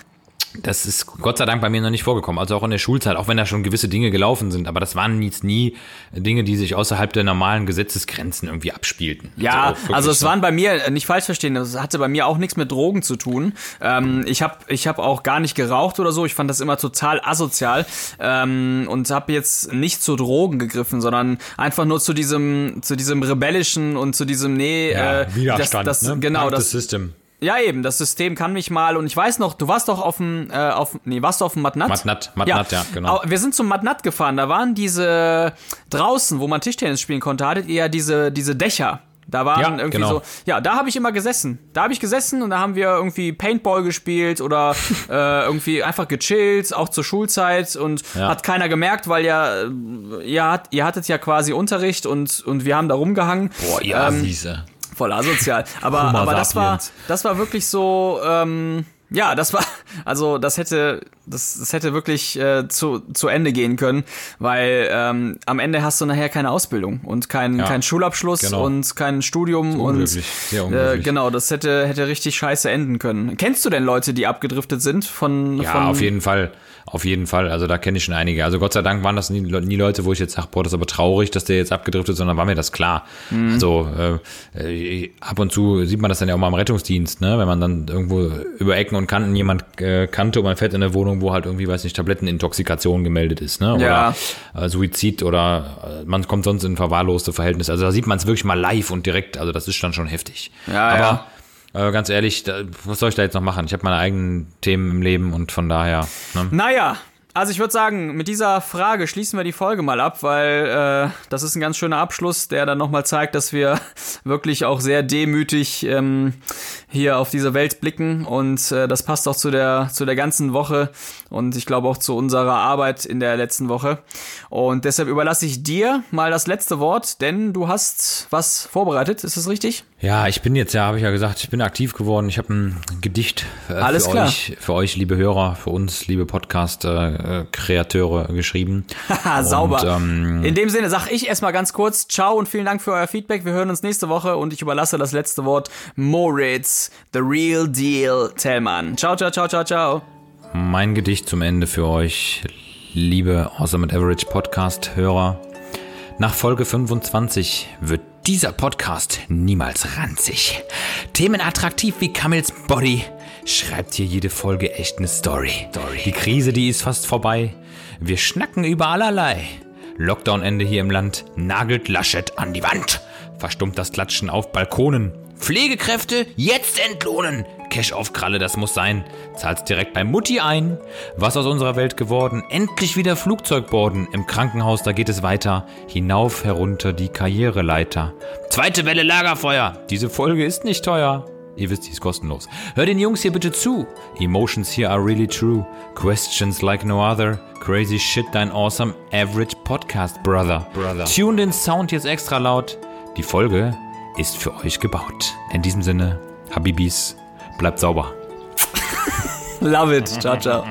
das ist Gott sei Dank bei mir noch nicht vorgekommen. Also auch in der Schulzeit, auch wenn da schon gewisse Dinge gelaufen sind. Aber das waren jetzt nie Dinge, die sich außerhalb der normalen Gesetzesgrenzen irgendwie abspielten. Ja, wirklich also es waren bei mir, äh, nicht falsch verstehen, das hatte bei mir auch nichts mit Drogen zu tun. Ähm, ich habe ich hab auch gar nicht geraucht oder so, ich fand das immer total asozial ähm, und habe jetzt nicht zu Drogen gegriffen, sondern einfach nur zu diesem, zu diesem rebellischen und zu diesem, nee, ja, äh, Widerstand, das, das, ne? genau, das, System. Ja eben, das System kann mich mal und ich weiß noch, du warst doch auf dem, äh, auf, nee, warst du auf dem Matnat? Matnat, Matnat, ja, genau. Au- Wir sind zum Matnat gefahren, da waren diese draußen, wo man Tischtennis spielen konnte, hattet ihr ja diese, diese Dächer. Da waren Ja, irgendwie genau. so, ja, da habe ich immer gesessen. Da habe ich gesessen und da haben wir irgendwie Paintball gespielt oder äh, irgendwie einfach gechillt, auch zur Schulzeit und Ja. hat keiner gemerkt, weil ja, ihr, hat, ihr hattet ja quasi Unterricht und, und wir haben da rumgehangen. Boah, ja, Ähm, siehste. Voll asozial. Aber, aber das war, das war wirklich so, ähm, ja, das war, also das hätte, das, das hätte wirklich äh, zu, zu Ende gehen können, weil ähm, am Ende hast du nachher keine Ausbildung und keinen Ja, keinen Schulabschluss genau. und kein Studium und äh, genau, das hätte hätte richtig scheiße enden können. Kennst du denn Leute, die abgedriftet sind von Ja, von auf jeden Fall. Auf jeden Fall. Also da kenne ich schon einige. Also Gott sei Dank waren das nie, nie Leute, wo ich jetzt sage, boah, das ist aber traurig, dass der jetzt abgedriftet ist, sondern war mir das klar. Mhm. Also äh, äh, ab und zu sieht man das dann ja auch mal im Rettungsdienst, ne? wenn man dann irgendwo über Ecken und Kanten jemand äh, kannte und man fährt in eine Wohnung, wo halt irgendwie, weiß nicht, Tablettenintoxikation gemeldet ist, ne? Ja. Oder äh, Suizid oder äh, man kommt sonst in verwahrloste Verhältnisse. Also da sieht man es wirklich mal live und direkt. Also das ist dann schon heftig. Ja, aber ja. äh, ganz ehrlich, was soll ich da jetzt noch machen? Ich habe meine eigenen Themen im Leben und von daher. Ne? Naja, also ich würde sagen, mit dieser Frage schließen wir die Folge mal ab, weil äh, das ist ein ganz schöner Abschluss, der dann nochmal zeigt, dass wir wirklich auch sehr demütig ähm, hier auf diese Welt blicken und äh, das passt auch zu der, zu der ganzen Woche und ich glaube auch zu unserer Arbeit in der letzten Woche. Und deshalb überlasse ich dir mal das letzte Wort, denn du hast was vorbereitet, ist das richtig? Ja, ich bin jetzt, ja, habe ich ja gesagt, ich bin aktiv geworden. Ich habe ein Gedicht äh, Alles für klar. euch, für euch, liebe Hörer, für uns, liebe Podcast-Kreateure, geschrieben. Haha, sauber. Und, ähm, In dem Sinne sag ich erstmal ganz kurz Ciao und vielen Dank für euer Feedback. Wir hören uns nächste Woche und ich überlasse das letzte Wort Moritz, the real deal, Tellmann. Ciao, ciao, ciao, ciao, ciao. Mein Gedicht zum Ende für euch, liebe Awesome and Average Podcast-Hörer. Nach Folge 25 wird dieser Podcast niemals ranzig. Themen attraktiv wie Camels Body. Schreibt hier jede Folge echt eine Story. Die Krise, die ist fast vorbei. Wir schnacken über allerlei. Lockdown-Ende hier im Land nagelt Laschet an die Wand. Verstummt das Klatschen auf Balkonen. Pflegekräfte jetzt entlohnen. Cash auf Kralle, das muss sein. Zahlt's direkt bei Mutti ein. Was aus unserer Welt geworden? Endlich wieder Flugzeugborden. Im Krankenhaus, da geht es weiter. Hinauf, herunter die Karriereleiter. Zweite Welle Lagerfeuer. Diese Folge ist nicht teuer. Ihr wisst, die ist kostenlos. Hör den Jungs hier bitte zu. Emotions here are really true. Questions like no other. Crazy shit, dein awesome average podcast, brother. brother. Tune den Sound jetzt extra laut. Die Folge ist für euch gebaut. In diesem Sinne, Habibis, bleibt sauber. Love it. Ciao, ciao.